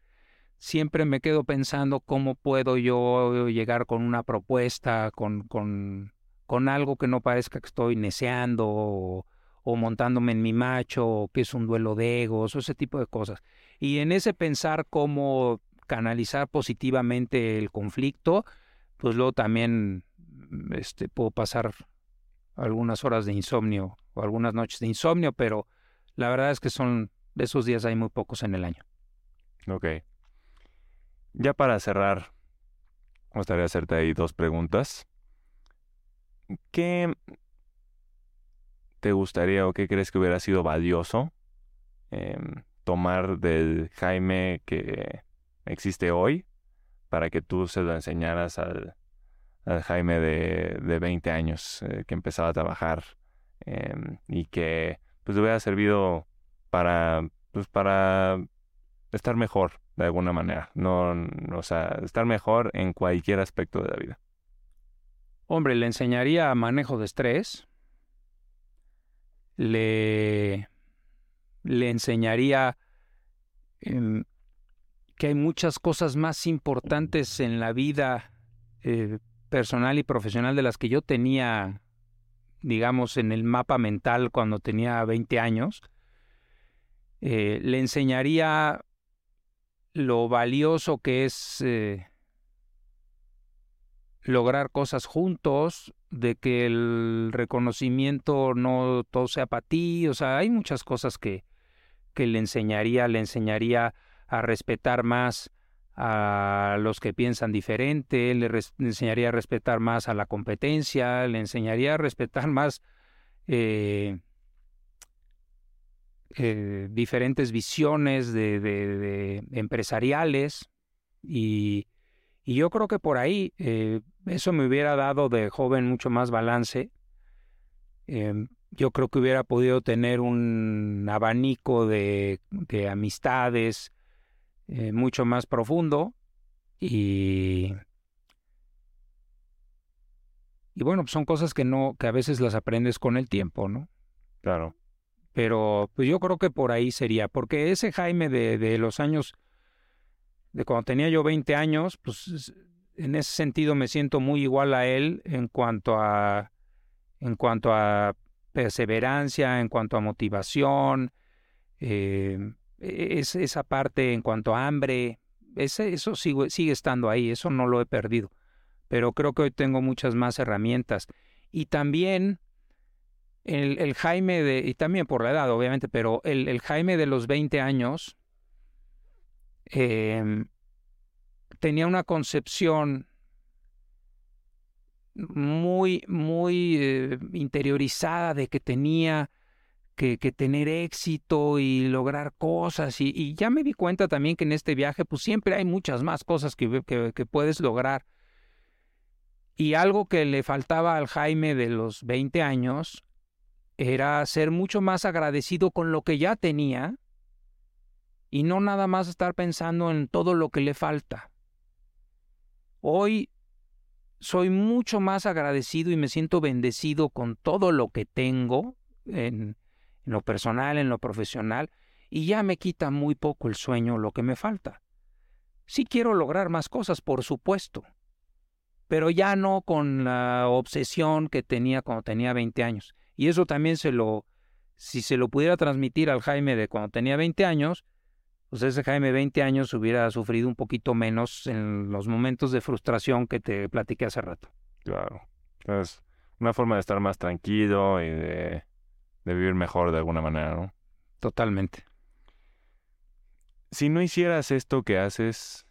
siempre me quedo pensando cómo puedo yo llegar con una propuesta, con, con, con algo que no parezca que estoy neceando o, o montándome en mi macho, o que es un duelo de egos, o ese tipo de cosas. Y en ese pensar cómo canalizar positivamente el conflicto, pues luego también este, puedo pasar algunas horas de insomnio o algunas noches de insomnio, pero la verdad es que son de esos días hay muy pocos en el año. Ok. Ya para cerrar, me gustaría hacerte ahí dos preguntas. ¿Qué te gustaría o qué crees que hubiera sido valioso em, tomar del Jaime que existe hoy para que tú se lo enseñaras al, Jaime de, de, 20 años eh, que empezaba a trabajar em, y que pues le hubiera servido para pues para estar mejor de alguna manera no, o sea estar mejor en cualquier aspecto de la vida. Hombre le enseñaría manejo de estrés. Le le enseñaría em, que hay muchas cosas más importantes en la vida eh, personal y profesional de las que yo tenía, digamos, en el mapa mental cuando tenía 20 años. Eh, le enseñaría lo valioso que es eh, lograr cosas juntos, de que el reconocimiento no todo sea para ti, o sea, hay muchas cosas que, que le enseñaría, le enseñaría a respetar más a los que piensan diferente, le, enseñaría a respetar más a la competencia, le enseñaría a respetar más eh, eh, diferentes visiones de, empresariales y, yo creo que por ahí eh, eso me hubiera dado de joven mucho más balance. Em, yo creo que hubiera podido tener un abanico de, de amistades, eh, mucho más profundo y y bueno pues son cosas que no que a veces las aprendes con el tiempo no claro. Pero pues yo creo que por ahí sería porque ese Jaime de, de los años de cuando tenía yo 20 años pues en ese sentido me siento muy igual a él en cuanto a en cuanto a perseverancia en cuanto a motivación eh, es, esa parte en cuanto a hambre, ese, eso sigue, sigue estando ahí, eso no lo he perdido. Pero creo que hoy tengo muchas más herramientas. Y también el, el Jaime de, y también por la edad, obviamente, pero el, el Jaime de los 20 años em, tenía una concepción muy, muy eh, interiorizada de que tenía que, tener éxito y lograr cosas. Y, ya me di cuenta también que en este viaje, pues siempre hay muchas más cosas que, que, puedes lograr. Y algo que le faltaba al Jaime de los 20 años era ser mucho más agradecido con lo que ya tenía y no nada más estar pensando en todo lo que le falta. Hoy soy mucho más agradecido y me siento bendecido con todo lo que tengo en, en lo personal, en lo profesional, y ya me quita muy poco el sueño lo que me falta. Sí quiero lograr más cosas, por supuesto, pero ya no con la obsesión que tenía cuando tenía 20 años. Y eso también se lo, si se lo pudiera transmitir al Jaime de cuando tenía 20 años, pues ese Jaime 20 años hubiera sufrido un poquito menos en los momentos de frustración que te platiqué hace rato. Claro. Es una forma de estar más tranquilo y de de vivir mejor de alguna manera, ¿no? Totalmente. Si no hicieras esto que haces,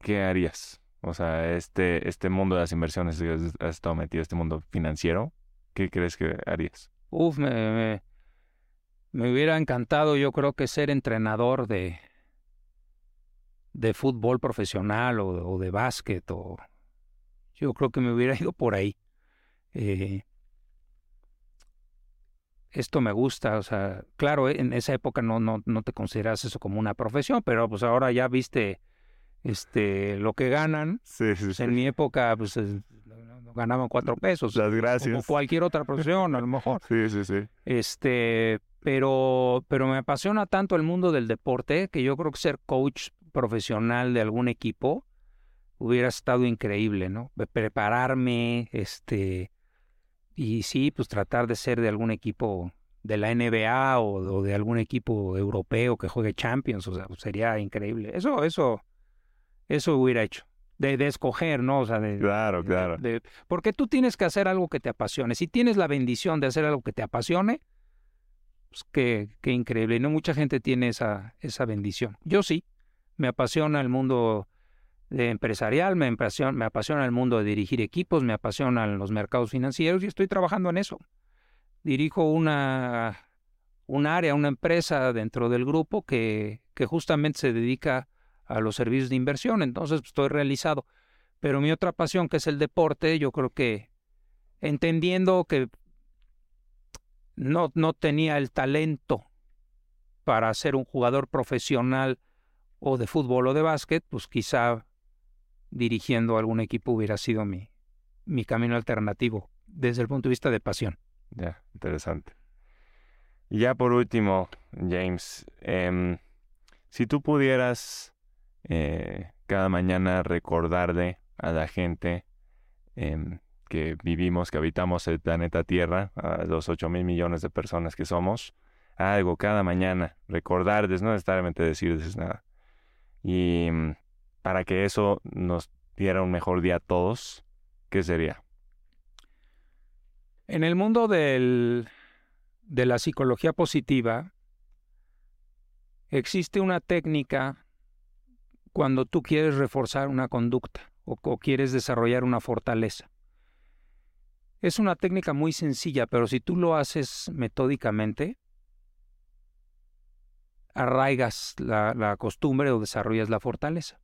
¿qué harías? O sea, este, este mundo de las inversiones, has, has estado metido, este mundo financiero, ¿qué crees que harías? Uf, me, me, hubiera encantado, yo creo que ser entrenador de, de fútbol profesional o, o, de básquet, o yo creo que me hubiera ido por ahí. Eh, esto me gusta, o sea, claro, en esa época no, no, no te consideras eso como una profesión, pero pues ahora ya viste este lo que ganan. Sí, sí, En mi época, pues ganaban cuatro pesos. Las gracias. O cualquier otra profesión, a lo mejor. Sí, sí, sí. Este, pero, pero me apasiona tanto el mundo del deporte que yo creo que ser coach profesional de algún equipo hubiera estado increíble, ¿no? Prepararme, este, y sí, pues tratar de ser de algún equipo de la NBA o, de algún equipo europeo que juegue Champions, o sea, pues, sería increíble. Eso, eso, eso hubiera hecho. De, de escoger, ¿no? O sea, de, claro, claro. porque tú tienes que hacer algo que te apasione. Si tienes la bendición de hacer algo que te apasione, pues qué, qué increíble. No mucha gente tiene esa, esa bendición. Yo sí, me apasiona el mundo empresarial, me apasiona, me apasiona el mundo de dirigir equipos, me apasionan los mercados financieros y estoy trabajando en eso. Dirijo una, un área, una empresa dentro del grupo que, que justamente se dedica a los servicios de inversión, entonces pues, estoy realizado. Pero mi otra pasión, que es el deporte, yo creo que entendiendo que no, no tenía el talento para ser un jugador profesional o de fútbol o de básquet, pues quizá dirigiendo algún equipo hubiera sido mi, mi camino alternativo desde el punto de vista de pasión. Ya, interesante. Y ya por último, James, em, si tú pudieras eh, cada mañana recordarle a la gente em, que vivimos, que habitamos el planeta Tierra, a los 8 mil millones de personas que somos, algo cada mañana, recordarles, no necesariamente decirles nada. Y mm, para que eso nos diera un mejor día a todos, ¿qué sería? En el mundo de la psicología positiva, existe una técnica cuando tú quieres reforzar una conducta o, quieres desarrollar una fortaleza. Es una técnica muy sencilla, pero si tú lo haces metódicamente, arraigas la costumbre o desarrollas la fortaleza.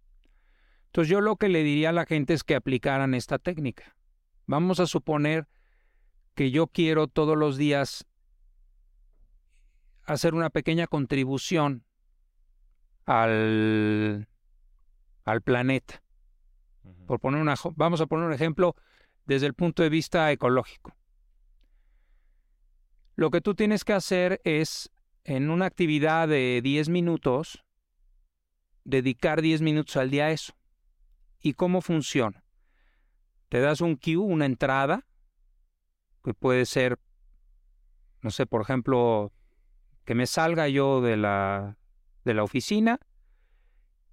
Entonces yo lo que le diría a la gente es que aplicaran esta técnica. Vamos a suponer que yo quiero todos los días hacer una pequeña contribución al, al planeta. Por poner una, vamos a poner un ejemplo desde el punto de vista ecológico. Lo que tú tienes que hacer es, en una actividad de 10 minutos, dedicar 10 minutos al día a eso. ¿Y cómo funciona? Te das un cue, una entrada, que puede ser, no sé, por ejemplo, que me salga yo de la, de la oficina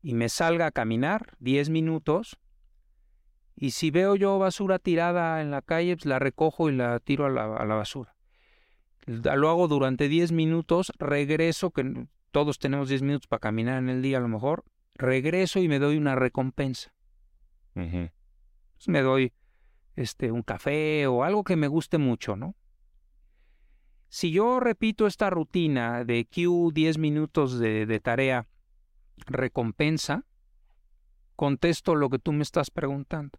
y me salga a caminar 10 minutos y si veo yo basura tirada en la calle, pues la recojo y la tiro a la, a la basura. Lo hago durante 10 minutos, regreso, que todos tenemos 10 minutos para caminar en el día a lo mejor, regreso y me doy una recompensa. Pues me doy este, un café o algo que me guste mucho, ¿no? Si yo repito esta rutina de Q 10 minutos de, tarea, recompensa, contesto lo que tú me estás preguntando.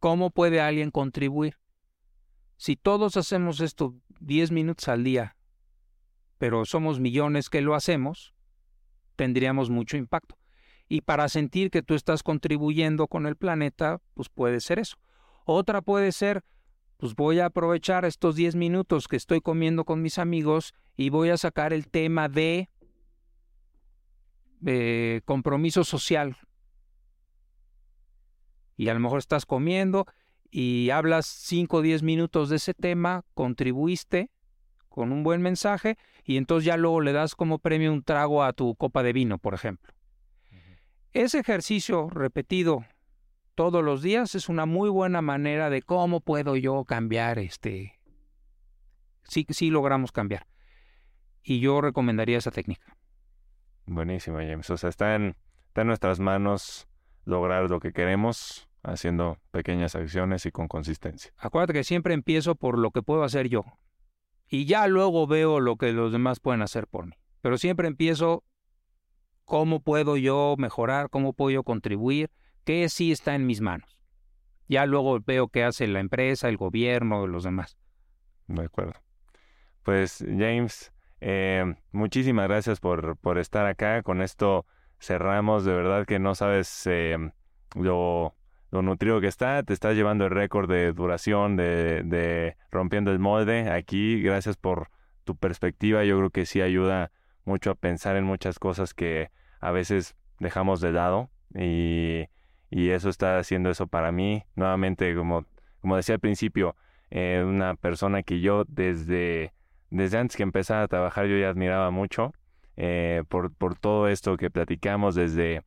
¿Cómo puede alguien contribuir? Si todos hacemos esto 10 minutos al día, pero somos millones que lo hacemos, tendríamos mucho impacto. Y para sentir que tú estás contribuyendo con el planeta, pues puede ser eso. Otra puede ser, pues voy a aprovechar estos 10 minutos que estoy comiendo con mis amigos y voy a sacar el tema de eh, compromiso social. Y a lo mejor estás comiendo y hablas 5 o 10 minutos de ese tema, contribuiste con un buen mensaje y entonces ya luego le das como premio un trago a tu copa de vino, por ejemplo. Ese ejercicio repetido todos los días es una muy buena manera de cómo puedo yo cambiar este. Sí, sí logramos cambiar. Y yo recomendaría esa técnica. Buenísimo, James. O sea, está en, está en nuestras manos lograr lo que queremos haciendo pequeñas acciones y con consistencia. Acuérdate que siempre empiezo por lo que puedo hacer yo. Y ya luego veo lo que los demás pueden hacer por mí. Pero siempre empiezo cómo puedo yo mejorar, cómo puedo yo contribuir, qué sí está en mis manos. Ya luego veo qué hace la empresa, el gobierno, los demás. De acuerdo. Pues James, eh, muchísimas gracias por, por estar acá. Con esto cerramos. De verdad que no sabes eh, lo, lo nutrido que está. Te estás llevando el récord de duración de, de rompiendo el molde aquí. Gracias por tu perspectiva. Yo creo que sí ayuda mucho a pensar en muchas cosas que a veces dejamos de lado y, y eso está haciendo eso para mí. Nuevamente, como, como decía al principio, eh, una persona que yo desde, desde antes que empezara a trabajar yo ya admiraba mucho eh, por, por todo esto que platicamos desde,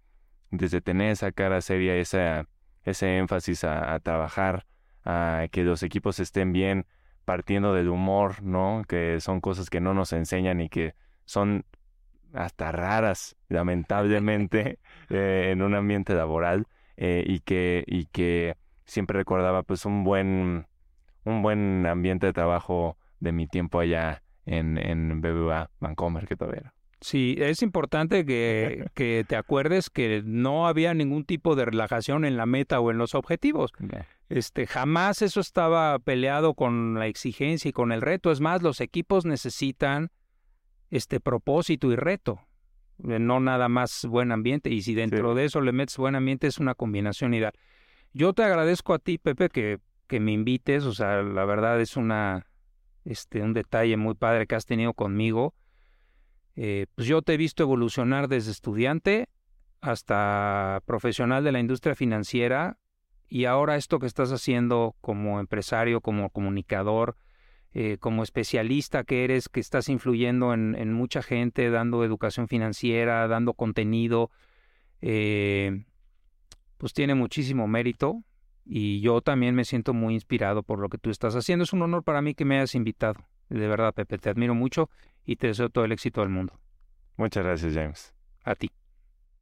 desde tener esa cara seria, esa, ese énfasis a, trabajar, a que los equipos estén bien, partiendo del humor, ¿no? Que son cosas que no nos enseñan y que son hasta raras, lamentablemente, eh, en un ambiente laboral eh, y que y que siempre recordaba pues un buen un buen ambiente de trabajo de mi tiempo allá en, en BBVA Vancomer que todavía era. Sí, es importante que, que, te acuerdes que no había ningún tipo de relajación en la meta o en los objetivos. Este, jamás eso estaba peleado con la exigencia y con el reto. Es más, los equipos necesitan este propósito y reto, eh, no nada más buen ambiente. Y si dentro de eso le metes buen ambiente, es una combinación ideal. Yo te agradezco a ti, Pepe, que, que me invites. O sea, la verdad es una, este, un detalle muy padre que has tenido conmigo. Eh, pues yo te he visto evolucionar desde estudiante hasta profesional de la industria financiera y ahora esto que estás haciendo como empresario, como comunicador, eh, como especialista que eres, que estás influyendo en, mucha gente, dando educación financiera, dando contenido, eh, pues tiene muchísimo mérito y yo también me siento muy inspirado por lo que tú estás haciendo. Es un honor para mí que me hayas invitado. De verdad, Pepe, te admiro mucho y te deseo todo el éxito del mundo. Muchas gracias, James. A ti.